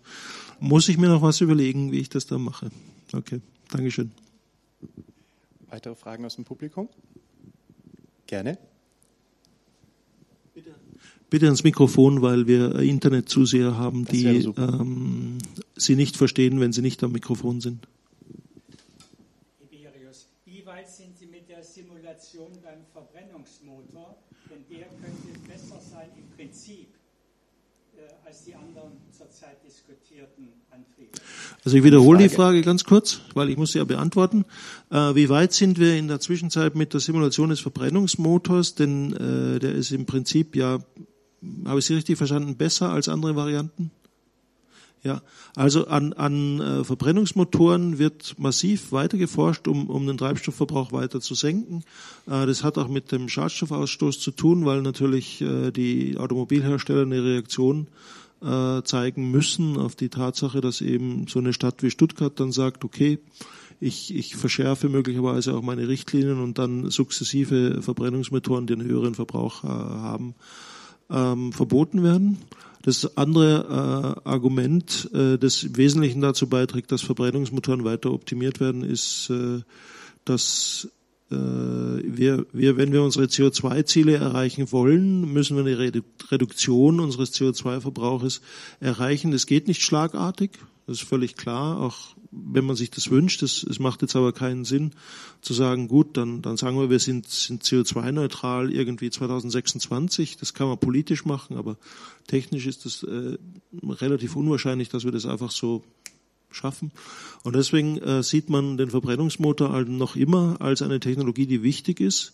muss ich mir noch was überlegen, wie ich das dann mache. Okay, Dankeschön. Weitere Fragen aus dem Publikum? Gerne. Bitte ans Mikrofon, weil wir Internetzuseher haben, die ähm, Sie nicht verstehen, wenn Sie nicht am Mikrofon sind. Iberius, wie weit sind Sie mit der Simulation beim Verbrennungsmotor? Denn der könnte besser sein im Prinzip äh, als die anderen zurzeit diskutierten Antriebe. Also ich wiederhole Frage. die Frage ganz kurz, weil ich muss sie ja beantworten. Äh, wie weit sind wir in der Zwischenzeit mit der Simulation des Verbrennungsmotors? Denn äh, der ist im Prinzip ja habe ich Sie richtig verstanden, besser als andere Varianten? Ja, also an, an äh, Verbrennungsmotoren wird massiv weiter geforscht, um, um den Treibstoffverbrauch weiter zu senken. Äh, das hat auch mit dem Schadstoffausstoß zu tun, weil natürlich äh, die Automobilhersteller eine Reaktion äh, zeigen müssen auf die Tatsache, dass eben so eine Stadt wie Stuttgart dann sagt, okay, ich, ich verschärfe möglicherweise auch meine Richtlinien und dann sukzessive Verbrennungsmotoren, die einen höheren Verbrauch äh, haben, ähm, verboten werden. Das andere äh, Argument, äh, das im Wesentlichen dazu beiträgt, dass Verbrennungsmotoren weiter optimiert werden, ist, äh, dass äh, wir, wir, wenn wir unsere CO2-Ziele erreichen wollen, müssen wir eine Reduktion unseres CO2-Verbrauches erreichen. Das geht nicht schlagartig, das ist völlig klar, auch wenn man sich das wünscht. Es, es macht jetzt aber keinen Sinn zu sagen, gut, dann, dann sagen wir, wir sind, sind CO2-neutral irgendwie 2026. Das kann man politisch machen, aber technisch ist es äh, relativ unwahrscheinlich, dass wir das einfach so schaffen. Und deswegen äh, sieht man den Verbrennungsmotor halt noch immer als eine Technologie, die wichtig ist.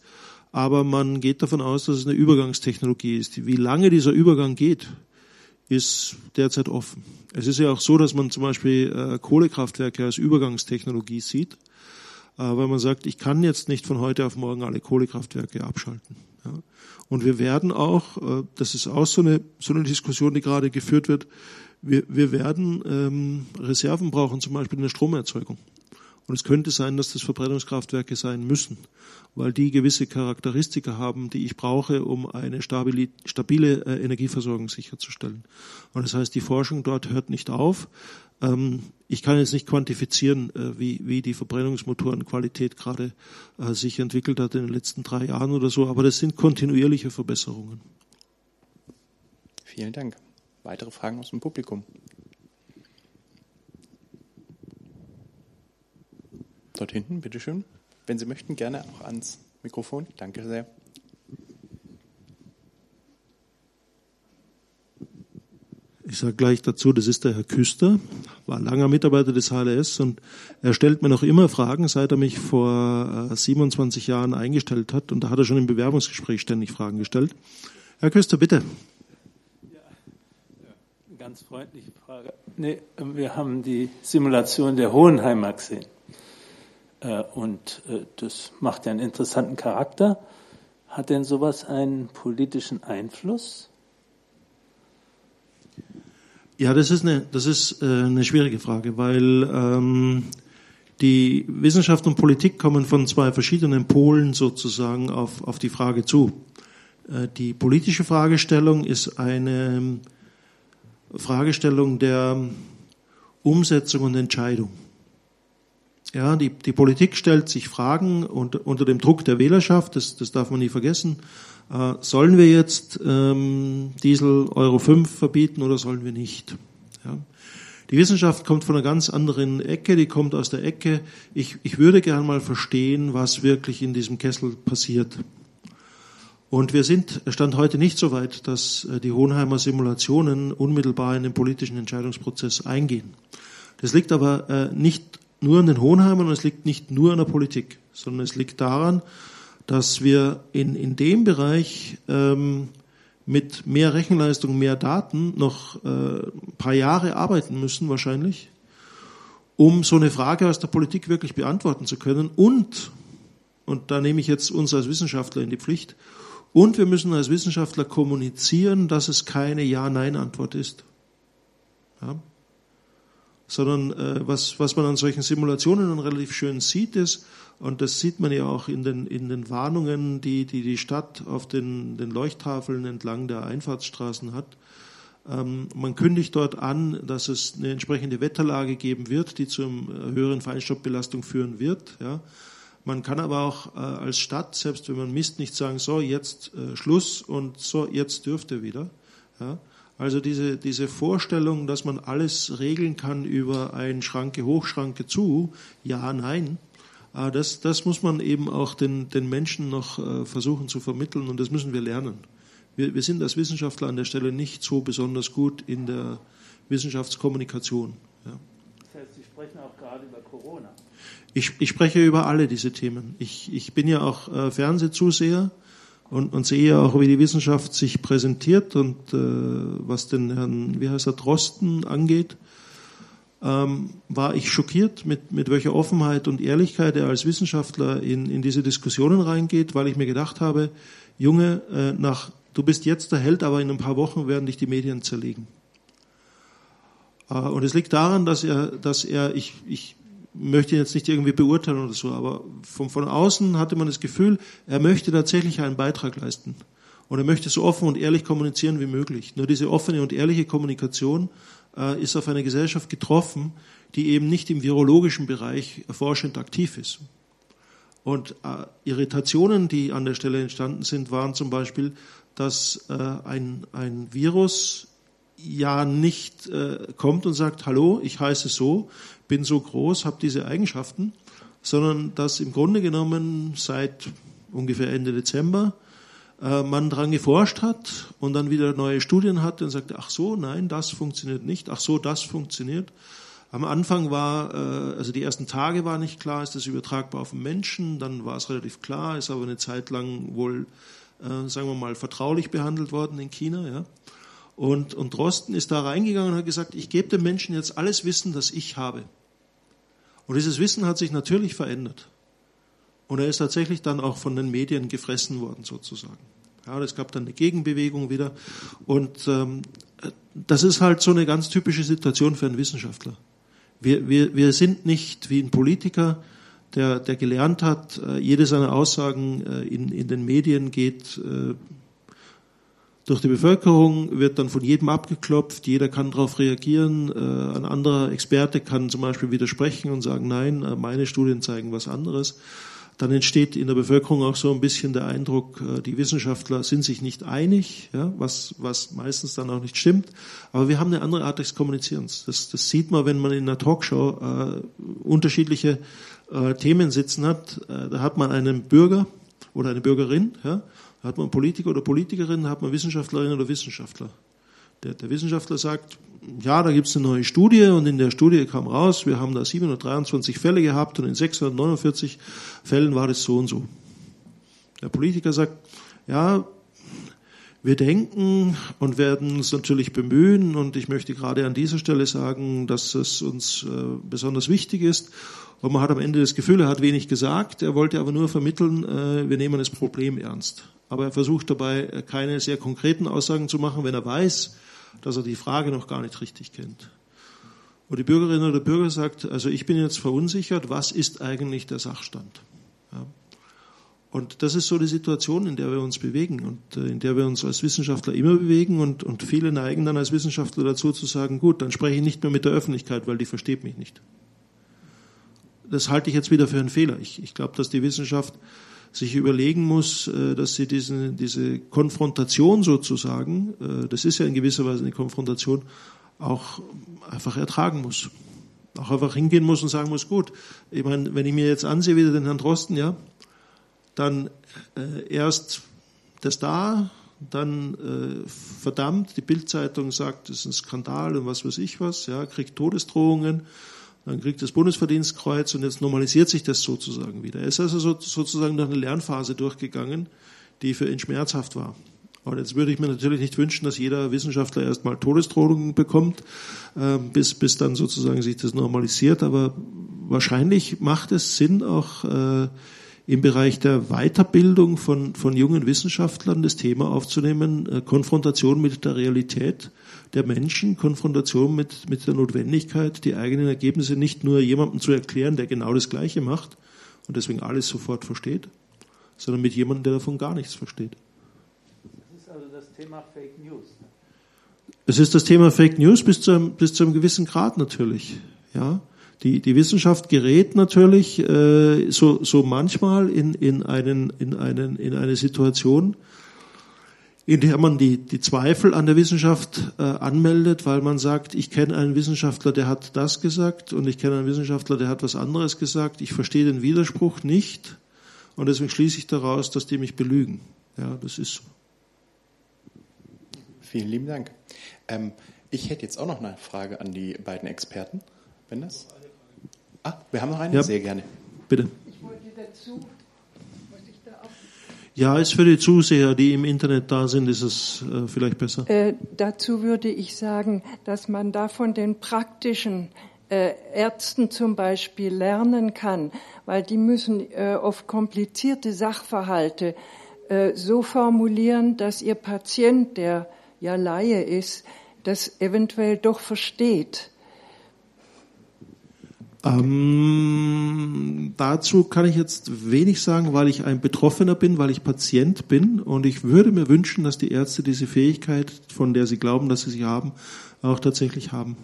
Aber man geht davon aus, dass es eine Übergangstechnologie ist. Wie lange dieser Übergang geht, ist derzeit offen. Es ist ja auch so, dass man zum Beispiel äh, Kohlekraftwerke als Übergangstechnologie sieht, äh, weil man sagt, ich kann jetzt nicht von heute auf morgen alle Kohlekraftwerke abschalten. Ja. Und wir werden auch, äh, das ist auch so eine, so eine Diskussion, die gerade geführt wird, wir, wir werden ähm, Reserven brauchen, zum Beispiel in der Stromerzeugung. Und es könnte sein, dass das Verbrennungskraftwerke sein müssen, weil die gewisse Charakteristika haben, die ich brauche, um eine stabile, äh, Energieversorgung sicherzustellen. Und das heißt, die Forschung dort hört nicht auf. Ähm, ich kann jetzt nicht quantifizieren, äh, wie, wie die Verbrennungsmotorenqualität gerade äh, sich entwickelt hat in den letzten drei Jahren oder so, aber das sind kontinuierliche Verbesserungen. Vielen Dank. Weitere Fragen aus dem Publikum? Dort hinten, bitteschön. Wenn Sie möchten, gerne auch ans Mikrofon. Danke sehr. Ich sage gleich dazu, das ist der Herr Küster, war langer Mitarbeiter des HLS und er stellt mir noch immer Fragen, seit er mich vor 27 äh, Jahren eingestellt hat. Und da hat er schon im Bewerbungsgespräch ständig Fragen gestellt. Herr Küster, bitte. Ja, ganz freundliche Frage. Nee, wir haben die Simulation der Hohenheimer gesehen. Äh, und äh, das macht ja einen interessanten Charakter. Hat denn sowas einen politischen Einfluss? Ja, das ist eine, das ist äh, eine schwierige Frage, weil ähm, die Wissenschaft und Politik kommen von zwei verschiedenen Polen sozusagen auf, auf die Frage zu. Die politische Fragestellung ist eine Fragestellung der Umsetzung und Entscheidung. Ja, die, die Politik stellt sich Fragen und, unter dem Druck der Wählerschaft, das, das darf man nie vergessen. Äh, sollen wir jetzt ähm, Diesel Euro 5 verbieten oder sollen wir nicht? Ja. Die Wissenschaft kommt von einer ganz anderen Ecke, die kommt aus der Ecke, ich, ich würde gern mal verstehen, was wirklich in diesem Kessel passiert. Und wir sind, Stand heute nicht so weit, dass äh, die Hohenheimer Simulationen unmittelbar in den politischen Entscheidungsprozess eingehen. Das liegt aber äh, nicht nur an den Hohenheimern und es liegt nicht nur an der Politik, sondern es liegt daran, dass wir in, in dem Bereich ähm, mit mehr Rechenleistung, mehr Daten noch äh, ein paar Jahre arbeiten müssen wahrscheinlich, um so eine Frage aus der Politik wirklich beantworten zu können. Und, und da nehme ich jetzt uns als Wissenschaftler in die Pflicht, und wir müssen als Wissenschaftler kommunizieren, dass es keine Ja-Nein-Antwort ist. Ja? Sondern äh, was, was man an solchen Simulationen dann relativ schön sieht, ist, und das sieht man ja auch in den, in den Warnungen, die, die die Stadt auf den, den Leuchttafeln entlang der Einfahrtsstraßen hat. Ähm, man kündigt dort an, dass es eine entsprechende Wetterlage geben wird, die zu einer höheren Feinstaubbelastung führen wird. Ja. Man kann aber auch äh, als Stadt, selbst wenn man misst, nicht sagen, so, jetzt äh, Schluss und so, jetzt dürft ihr wieder. Ja. Also diese, diese Vorstellung, dass man alles regeln kann über ein Schranke hoch, Schranke zu, ja, nein, Ah, das, das muss man eben auch den, den Menschen noch äh, versuchen zu vermitteln und das müssen wir lernen. Wir, wir sind als Wissenschaftler an der Stelle nicht so besonders gut in der Wissenschaftskommunikation. Ja. Das heißt, Sie sprechen auch gerade über Corona. Ich, ich spreche über alle diese Themen. Ich, ich bin ja auch äh, Fernsehzuseher und, und sehe auch, wie die Wissenschaft sich präsentiert und äh, was den Herrn, wie heißt er, Drosten angeht ähm, war ich schockiert, mit, mit welcher Offenheit und Ehrlichkeit er als Wissenschaftler in, in diese Diskussionen reingeht, weil ich mir gedacht habe, Junge, äh, nach, du bist jetzt der Held, aber in ein paar Wochen werden dich die Medien zerlegen. Äh, und es liegt daran, dass er, dass er, ich, ich möchte jetzt nicht irgendwie beurteilen oder so, aber von, von außen hatte man das Gefühl, er möchte tatsächlich einen Beitrag leisten. Und er möchte so offen und ehrlich kommunizieren wie möglich. Nur diese offene und ehrliche Kommunikation äh, ist auf eine Gesellschaft getroffen, die eben nicht im virologischen Bereich forschend aktiv ist. Und äh, Irritationen, die an der Stelle entstanden sind, waren zum Beispiel, dass äh, ein, ein Virus ja nicht äh, kommt und sagt, hallo, ich heiße so, bin so groß, habe diese Eigenschaften, sondern dass im Grunde genommen seit ungefähr Ende Dezember äh, man daran geforscht hat und dann wieder neue Studien hat und sagte, ach so, nein, das funktioniert nicht, ach so, das funktioniert. Am Anfang war, äh, also die ersten Tage war nicht klar, ist das übertragbar auf den Menschen, dann war es relativ klar, ist aber eine Zeit lang wohl, äh, sagen wir mal, vertraulich behandelt worden in China. Ja. Und, und Drosten ist da reingegangen und hat gesagt, ich gebe dem Menschen jetzt alles Wissen, das ich habe. Und dieses Wissen hat sich natürlich verändert. Und er ist tatsächlich dann auch von den Medien gefressen worden, sozusagen. Ja, es gab dann eine Gegenbewegung wieder. Und ähm, das ist halt so eine ganz typische Situation für einen Wissenschaftler. Wir, wir, wir sind nicht wie ein Politiker, der, der gelernt hat, äh, jede seiner Aussagen äh, in, in den Medien geht äh, durch die Bevölkerung, wird dann von jedem abgeklopft, jeder kann darauf reagieren, ein anderer Experte kann zum Beispiel widersprechen und sagen, nein, meine Studien zeigen was anderes. Dann entsteht in der Bevölkerung auch so ein bisschen der Eindruck, die Wissenschaftler sind sich nicht einig, ja, was, was meistens dann auch nicht stimmt. Aber wir haben eine andere Art des Kommunizierens. Das, das sieht man, wenn man in einer Talkshow äh, unterschiedliche äh, Themen sitzen hat, äh, da hat man einen Bürger oder eine Bürgerin, ja, hat man Politiker oder Politikerin, hat man Wissenschaftlerin oder Wissenschaftler. Der, der Wissenschaftler sagt, ja, da gibt es eine neue Studie und in der Studie kam raus, wir haben da 723 Fälle gehabt und in 649 Fällen war das so und so. Der Politiker sagt, ja, wir denken und werden uns natürlich bemühen und ich möchte gerade an dieser Stelle sagen, dass es uns äh, besonders wichtig ist und man hat am Ende das Gefühl, er hat wenig gesagt, er wollte aber nur vermitteln, äh, wir nehmen das Problem ernst. Aber er versucht dabei äh, keine sehr konkreten Aussagen zu machen, wenn er weiß, dass er die Frage noch gar nicht richtig kennt. Und die Bürgerin oder der Bürger sagt, also ich bin jetzt verunsichert, was ist eigentlich der Sachstand? Ja. Und das ist so die Situation, in der wir uns bewegen und äh, in der wir uns als Wissenschaftler immer bewegen und, und viele neigen dann als Wissenschaftler dazu zu sagen, gut, dann spreche ich nicht mehr mit der Öffentlichkeit, weil die versteht mich nicht das halte ich jetzt wieder für einen Fehler. Ich, ich glaube, dass die Wissenschaft sich überlegen muss, äh, dass sie diesen, diese Konfrontation sozusagen, äh, das ist ja in gewisser Weise eine Konfrontation, auch einfach ertragen muss. Auch einfach hingehen muss und sagen muss, gut, ich meine, wenn ich mir jetzt ansehe, wieder den Herrn Drosten, ja, dann äh, erst das da, dann äh, verdammt, die Bildzeitung sagt, das ist ein Skandal und was weiß ich was, ja, kriegt Todesdrohungen dann kriegt das Bundesverdienstkreuz und jetzt normalisiert sich das sozusagen wieder. Er ist also so, sozusagen durch eine Lernphase durchgegangen, die für ihn schmerzhaft war. Und jetzt würde ich mir natürlich nicht wünschen, dass jeder Wissenschaftler erstmal Todesdrohungen bekommt, äh, bis, bis dann sozusagen sich das normalisiert. Aber wahrscheinlich macht es Sinn, auch äh, im Bereich der Weiterbildung von, von jungen Wissenschaftlern das Thema aufzunehmen, äh, Konfrontation mit der Realität der Menschen, Konfrontation mit, mit der Notwendigkeit, die eigenen Ergebnisse nicht nur jemandem zu erklären, der genau das Gleiche macht und deswegen alles sofort versteht, sondern mit jemandem, der davon gar nichts versteht. Das ist also das Thema Fake News. Ne? Es ist das Thema Fake News bis zu einem, bis zu einem gewissen Grad natürlich. Ja, die, die Wissenschaft gerät natürlich äh, so, so manchmal in, in, einen, in, einen, in eine Situation, in der man die, die Zweifel an der Wissenschaft äh, anmeldet, weil man sagt, ich kenne einen Wissenschaftler, der hat das gesagt und ich kenne einen Wissenschaftler, der hat was anderes gesagt. Ich verstehe den Widerspruch nicht und deswegen schließe ich daraus, dass die mich belügen. Ja, das ist so. Vielen lieben Dank. Ähm, ich hätte jetzt auch noch eine Frage an die beiden Experten, wenn das. Ah, wir haben noch eine. Ja. Sehr gerne. Bitte. Ich wollte dazu ja, ist für die Zuseher, die im Internet da sind, ist es äh, vielleicht besser. Äh, dazu würde ich sagen, dass man da von den praktischen äh, Ärzten zum Beispiel lernen kann, weil die müssen äh, oft komplizierte Sachverhalte äh, so formulieren, dass ihr Patient, der ja Laie ist, das eventuell doch versteht. Ähm, dazu kann ich jetzt wenig sagen, weil ich ein Betroffener bin, weil ich Patient bin und ich würde mir wünschen, dass die Ärzte diese Fähigkeit, von der sie glauben, dass sie sie haben, auch tatsächlich haben.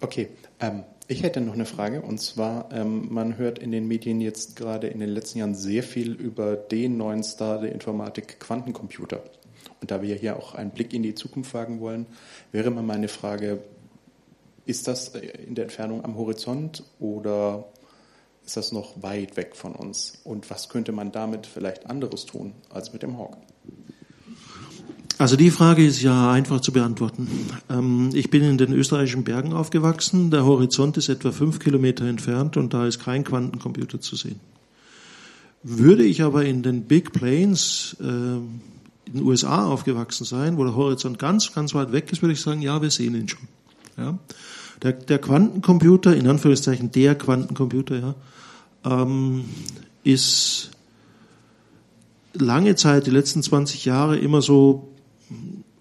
Okay, ähm, ich hätte noch eine Frage und zwar, ähm, man hört in den Medien jetzt gerade in den letzten Jahren sehr viel über den neuen Star der Informatik, Quantencomputer. Und da wir hier auch einen Blick in die Zukunft wagen wollen, wäre mal meine Frage, ist das in der Entfernung am Horizont oder ist das noch weit weg von uns? Und was könnte man damit vielleicht anderes tun als mit dem Hawk? Also die Frage ist ja einfach zu beantworten. Ähm, ich bin in den österreichischen Bergen aufgewachsen. Der Horizont ist etwa fünf Kilometer entfernt und da ist kein Quantencomputer zu sehen. Würde ich aber in den Big Plains äh, in den USA aufgewachsen sein, wo der Horizont ganz, ganz weit weg ist, würde ich sagen, ja, wir sehen ihn schon. Ja. Der, der Quantencomputer, in Anführungszeichen der Quantencomputer, ja, ähm, ist lange Zeit, die letzten 20 Jahre, immer so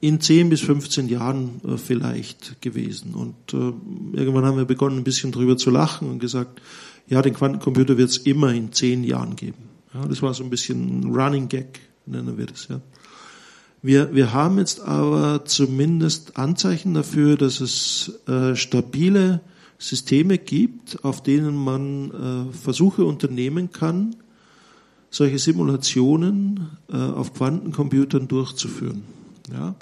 in 10 bis 15 Jahren äh, vielleicht gewesen. Und äh, irgendwann haben wir begonnen, ein bisschen drüber zu lachen und gesagt, ja, den Quantencomputer wird es immer in 10 Jahren geben. Ja, das war so ein bisschen Running Gag, nennen wir das, ja. Wir, wir haben jetzt aber zumindest Anzeichen dafür, dass es äh, stabile Systeme gibt, auf denen man äh, Versuche unternehmen kann, solche Simulationen äh, auf Quantencomputern durchzuführen. Ja?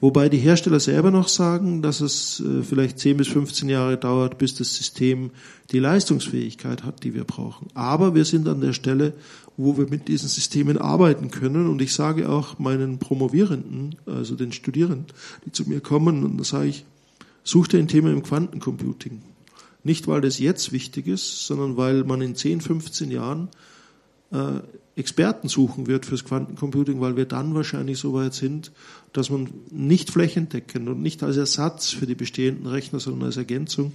Wobei die Hersteller selber noch sagen, dass es äh, vielleicht 10 bis 15 Jahre dauert, bis das System die Leistungsfähigkeit hat, die wir brauchen. Aber wir sind an der Stelle, wo wir mit diesen Systemen arbeiten können. Und ich sage auch meinen Promovierenden, also den Studierenden, die zu mir kommen, und da sage ich, such dir ein Thema im Quantencomputing. Nicht, weil das jetzt wichtig ist, sondern weil man in 10, 15 Jahren äh, Experten suchen wird fürs Quantencomputing, weil wir dann wahrscheinlich so weit sind, dass man nicht flächendeckend und nicht als Ersatz für die bestehenden Rechner, sondern als Ergänzung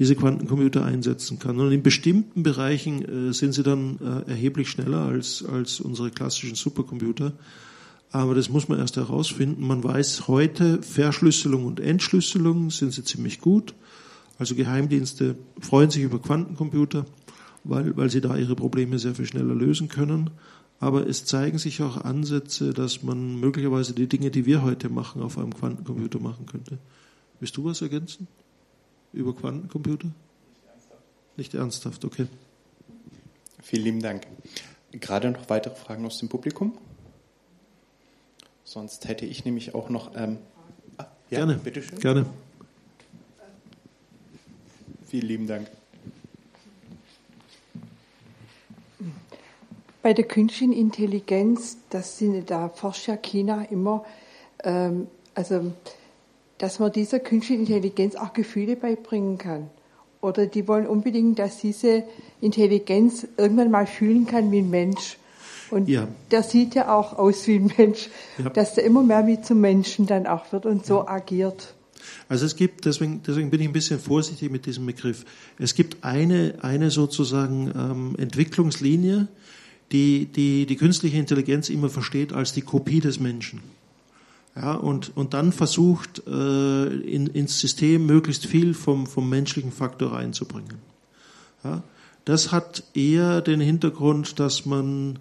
diese Quantencomputer einsetzen kann. Und in bestimmten Bereichen äh, sind sie dann äh, erheblich schneller als, als unsere klassischen Supercomputer. Aber das muss man erst herausfinden. Man weiß heute, Verschlüsselung und Entschlüsselung sind sie ziemlich gut. Also Geheimdienste freuen sich über Quantencomputer, weil, weil sie da ihre Probleme sehr viel schneller lösen können. Aber es zeigen sich auch Ansätze, dass man möglicherweise die Dinge, die wir heute machen, auf einem Quantencomputer machen könnte. Willst du was ergänzen? Über Quantencomputer? Nicht ernsthaft. Nicht ernsthaft, okay. Vielen lieben Dank. Gerade noch weitere Fragen aus dem Publikum? Sonst hätte ich nämlich auch noch. Ähm, ah, ja, gerne, bitteschön. Gerne. Vielen lieben Dank. Bei der künstlichen Intelligenz, das sind, da forscht ja China immer, ähm, also, dass man dieser künstlichen Intelligenz auch Gefühle beibringen kann. Oder die wollen unbedingt, dass diese Intelligenz irgendwann mal fühlen kann wie ein Mensch. Und ja. der sieht ja auch aus wie ein Mensch, ja. dass der immer mehr wie zum Menschen dann auch wird und so ja. agiert. Also es gibt, deswegen, deswegen bin ich ein bisschen vorsichtig mit diesem Begriff. Es gibt eine, eine sozusagen ähm, Entwicklungslinie, die, die die künstliche Intelligenz immer versteht als die Kopie des Menschen. Ja, und, und dann versucht, äh, in, ins System möglichst viel vom, vom menschlichen Faktor reinzubringen. Ja, das hat eher den Hintergrund, dass man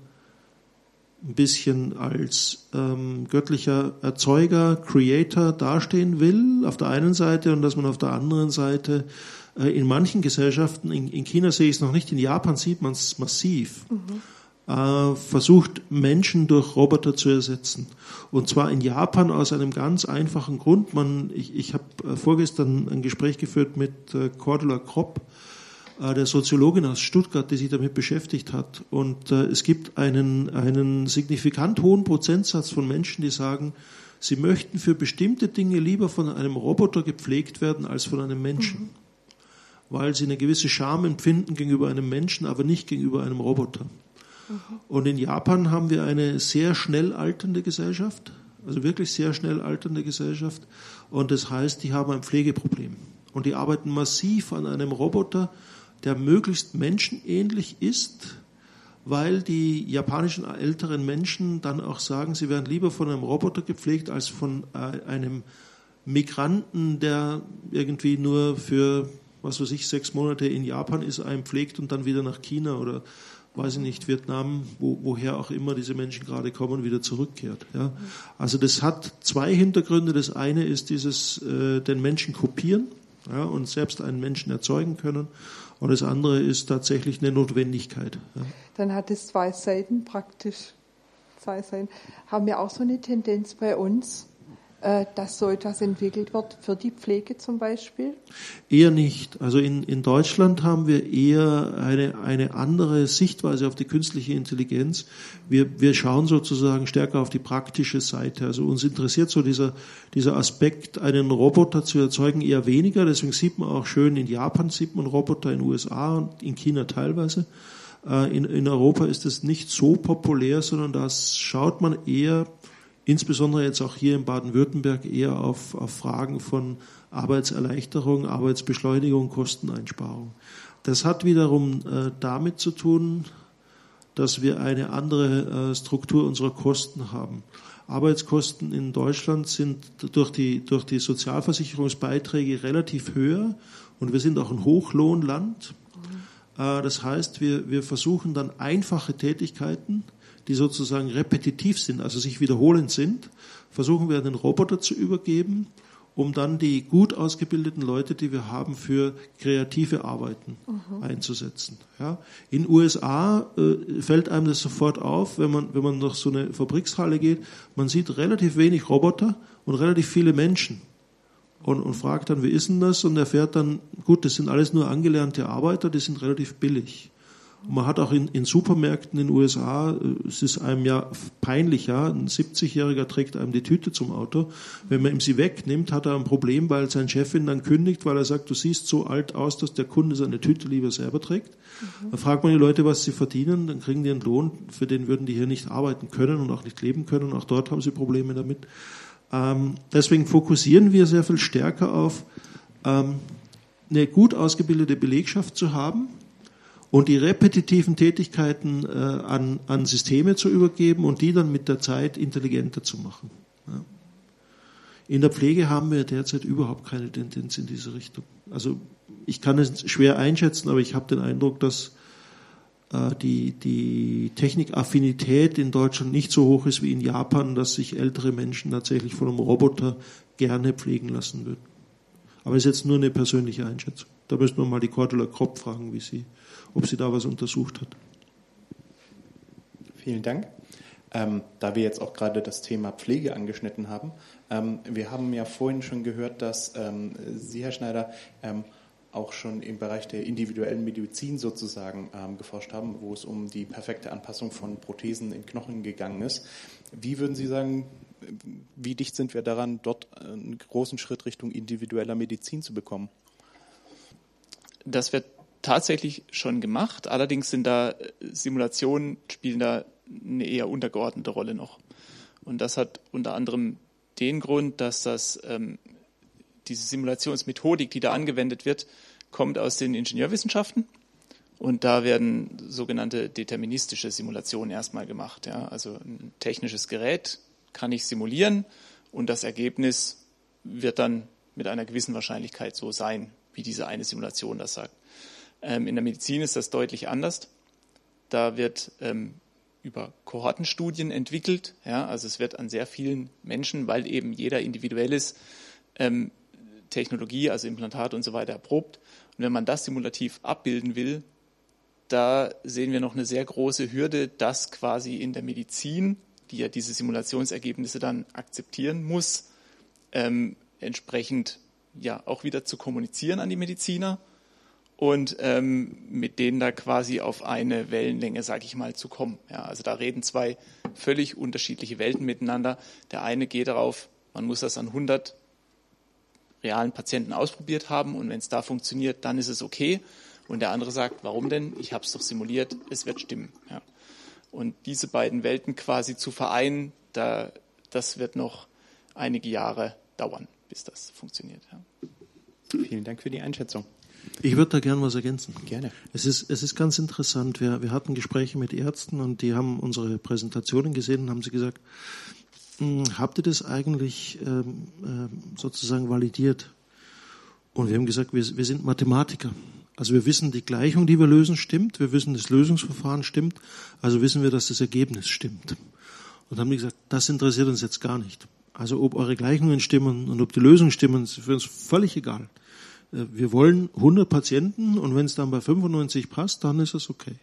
ein bisschen als ähm, göttlicher Erzeuger, Creator dastehen will, auf der einen Seite, und dass man auf der anderen Seite äh, in manchen Gesellschaften, in, in, China sehe ich es noch nicht, in Japan sieht man es massiv, mhm. Äh, versucht Menschen durch Roboter zu ersetzen. Und zwar in Japan aus einem ganz einfachen Grund. Man, ich ich habe äh, vorgestern ein Gespräch geführt mit äh, Cordula Kropp, äh, der Soziologin aus Stuttgart, die sich damit beschäftigt hat. Und äh, es gibt einen, einen signifikant hohen Prozentsatz von Menschen, die sagen, sie möchten für bestimmte Dinge lieber von einem Roboter gepflegt werden als von einem Menschen. Mhm. Weil sie eine gewisse Scham empfinden gegenüber einem Menschen, aber nicht gegenüber einem Roboter. Und in Japan haben wir eine sehr schnell alternde Gesellschaft, also wirklich sehr schnell alternde Gesellschaft. Und das heißt, die haben ein Pflegeproblem. Und die arbeiten massiv an einem Roboter, der möglichst menschenähnlich ist, weil die japanischen älteren Menschen dann auch sagen, sie werden lieber von einem Roboter gepflegt als von äh, einem Migranten, der irgendwie nur für, was weiß ich, sechs Monate in Japan ist, einen pflegt und dann wieder nach China oder weiß ich nicht, Vietnam, wo, woher auch immer diese Menschen gerade kommen, wieder zurückkehrt. Ja. Also das hat zwei Hintergründe. Das eine ist dieses äh, den Menschen kopieren ja, und selbst einen Menschen erzeugen können. Und das andere ist tatsächlich eine Notwendigkeit. Ja. Dann hat es zwei Seiten praktisch. Zwei Seiten. Haben wir auch so eine Tendenz bei uns, dass so etwas entwickelt wird für die Pflege zum Beispiel? Eher nicht. Also in, in Deutschland haben wir eher eine, eine andere Sichtweise auf die künstliche Intelligenz. Wir, wir schauen sozusagen stärker auf die praktische Seite. Also uns interessiert so dieser, dieser Aspekt, einen Roboter zu erzeugen, eher weniger. Deswegen sieht man auch schön, in Japan sieht man Roboter, in den USA und in China teilweise. Äh, in, in Europa ist es nicht so populär, sondern das schaut man eher insbesondere jetzt auch hier in Baden-Württemberg eher auf, auf Fragen von Arbeitserleichterung, Arbeitsbeschleunigung, Kosteneinsparung. Das hat wiederum äh, damit zu tun, dass wir eine andere äh, Struktur unserer Kosten haben. Arbeitskosten in Deutschland sind durch die, durch die Sozialversicherungsbeiträge relativ höher und wir sind auch ein Hochlohnland. Äh, das heißt, wir, wir versuchen dann einfache Tätigkeiten, die sozusagen repetitiv sind, also sich wiederholend sind, versuchen wir an den Roboter zu übergeben um dann die gut ausgebildeten Leute, die wir haben, für kreative Arbeiten mhm. einzusetzen. Ja. In USA äh, fällt einem das sofort auf, wenn man, wenn man durch so eine Fabrikshalle geht, man sieht relativ wenig Roboter und relativ viele Menschen. Und, und fragt dann, wie ist denn das? Und erfährt dann, gut, das sind alles nur angelernte Arbeiter, die sind relativ billig. Man hat auch in, in Supermärkten in den USA, äh, es ist einem ja peinlich, ja, ein 70-Jähriger trägt einem die Tüte zum Auto. Wenn man ihm sie wegnimmt, hat er ein Problem, weil sein Chefin dann kündigt, weil er sagt, du siehst so alt aus, dass der Kunde seine Tüte lieber selber trägt. Mhm. Dann fragt man die Leute, was sie verdienen, dann kriegen die einen Lohn, für den würden die hier nicht arbeiten können und auch nicht leben können. Auch dort haben sie Probleme damit. Ähm, deswegen fokussieren wir sehr viel stärker auf ähm, eine gut ausgebildete Belegschaft zu haben, und die repetitiven Tätigkeiten äh, an, an Systeme zu übergeben und die dann mit der Zeit intelligenter zu machen. Ja. In der Pflege haben wir derzeit überhaupt keine Tendenz in diese Richtung. Also ich kann es schwer einschätzen, aber ich habe den Eindruck, dass äh, die, die Technikaffinität in Deutschland nicht so hoch ist wie in Japan, dass sich ältere Menschen tatsächlich von einem Roboter gerne pflegen lassen würden. Aber es ist jetzt nur eine persönliche Einschätzung. Da müssen wir mal die Cordula Kropp fragen, wie sie ob sie da was untersucht hat. Vielen Dank. Ähm, da wir jetzt auch gerade das Thema Pflege angeschnitten haben, ähm, wir haben ja vorhin schon gehört, dass ähm, Sie, Herr Schneider, ähm, auch schon im Bereich der individuellen Medizin sozusagen ähm, geforscht haben, wo es um die perfekte Anpassung von Prothesen in Knochen gegangen ist. Wie würden Sie sagen, wie dicht sind wir daran, dort einen großen Schritt Richtung individueller Medizin zu bekommen? Das wird tatsächlich schon gemacht. Allerdings sind da äh, Simulationen spielen da eine eher untergeordnete Rolle noch. Und das hat unter anderem den Grund, dass das ähm, diese Simulationsmethodik, die da angewendet wird, kommt aus den Ingenieurwissenschaften. Und da werden sogenannte deterministische Simulationen erstmal gemacht. Ja. Also ein technisches Gerät kann ich simulieren und das Ergebnis wird dann mit einer gewissen Wahrscheinlichkeit so sein, wie diese eine Simulation das sagt. Ähm, in der Medizin ist das deutlich anders. Da wird ähm, über Kohortenstudien entwickelt. Ja, also es wird an sehr vielen Menschen, weil eben jeder individuell ist, ähm, Technologie, also Implantat und so weiter erprobt. Und wenn man das simulativ abbilden will, da sehen wir noch eine sehr große Hürde, das quasi in der Medizin, die ja diese Simulationsergebnisse dann akzeptieren muss, ähm, entsprechend ja auch wieder zu kommunizieren an die Mediziner und ähm, mit denen da quasi auf eine Wellenlänge, sage ich mal, zu kommen. Ja, also da reden zwei völlig unterschiedliche Welten miteinander. Der eine geht darauf, man muss das an 100 realen Patienten ausprobiert haben und wenn es da funktioniert, dann ist es okay. Und der andere sagt, warum denn? Ich habe es doch simuliert, es wird stimmen. Ja. Und diese beiden Welten quasi zu vereinen, da, das wird noch einige Jahre dauern, bis das funktioniert. Ja. Vielen Dank für die Einschätzung. Ich würde da gern was ergänzen. Gerne. Es ist, es ist ganz interessant. Wir, wir hatten Gespräche mit Ärzten und die haben unsere Präsentationen gesehen und haben sie gesagt, hm, habt ihr das eigentlich ähm, äh, sozusagen validiert? Und wir haben gesagt, wir, wir sind Mathematiker. Also wir wissen, die Gleichung, die wir lösen, stimmt. Wir wissen, das Lösungsverfahren stimmt. Also wissen wir, dass das Ergebnis stimmt. Und haben die gesagt, das interessiert uns jetzt gar nicht. Also ob eure Gleichungen stimmen und ob die Lösungen stimmen, ist für uns völlig egal. Äh, wir wollen 100 Patienten und wenn es dann bei 95 passt, dann ist es okay.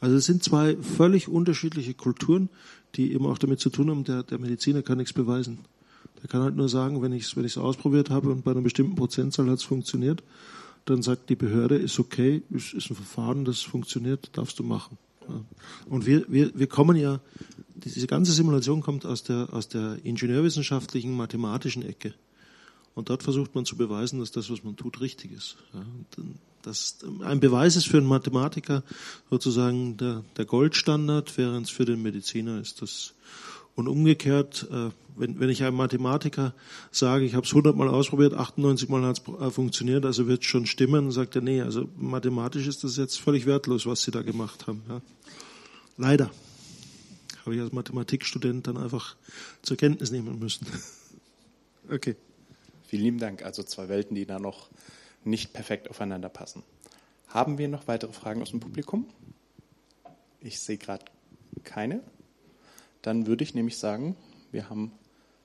Also es sind zwei völlig unterschiedliche Kulturen, die eben auch damit zu tun haben, der, der Mediziner kann nichts beweisen. Der kann halt nur sagen, wenn ich es wenn ausprobiert habe und bei einer bestimmten Prozentzahl hat es funktioniert, dann sagt die Behörde, ist okay, ist, ist ein Verfahren, das funktioniert, darfst du machen. Und wir, wir, wir kommen ja, diese ganze Simulation kommt aus der, aus der ingenieurwissenschaftlichen, mathematischen Ecke. Und dort versucht man zu beweisen, dass das, was man tut, richtig ist. Ja, das, ein Beweis ist für einen Mathematiker sozusagen der, der Goldstandard, während es für den Mediziner ist das. Und umgekehrt, äh, wenn, wenn ich einem Mathematiker sage, ich habe es 100 Mal ausprobiert, 98 Mal hat es funktioniert, also wird es schon stimmen, sagt er, nee, also mathematisch ist das jetzt völlig wertlos, was Sie da gemacht haben. Ja. Leider. Habe ich als Mathematikstudent dann einfach zur Kenntnis nehmen müssen. [laughs] Okay. Vielen lieben Dank. Also zwei Welten, die da noch nicht perfekt aufeinander passen. Haben wir noch weitere Fragen aus dem Publikum? Ich sehe gerade keine. Dann würde ich nämlich sagen, wir haben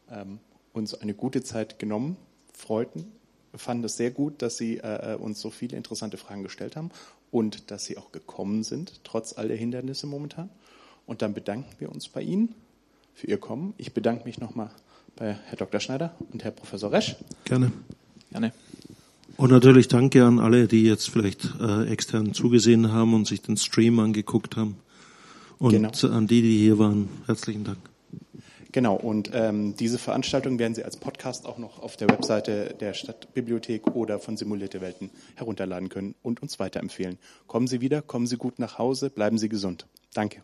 ähm, uns eine gute Zeit genommen, freuten, fanden es sehr gut, dass Sie äh, uns so viele interessante Fragen gestellt haben und dass Sie auch gekommen sind, trotz all der Hindernisse momentan. Und dann bedanken wir uns bei Ihnen für Ihr Kommen. Ich bedanke mich nochmal bei Herr Dr. Schneider und Herr Professor Resch. Gerne. Gerne. Und natürlich danke an alle, die jetzt vielleicht äh, extern zugesehen haben und sich den Stream angeguckt haben. Und genau. an die, die hier waren, herzlichen Dank. Genau, und ähm, diese Veranstaltung werden Sie als Podcast auch noch auf der Webseite der Stadtbibliothek oder von Simulierte Welten herunterladen können und uns weiterempfehlen. Kommen Sie wieder, kommen Sie gut nach Hause, bleiben Sie gesund. Danke.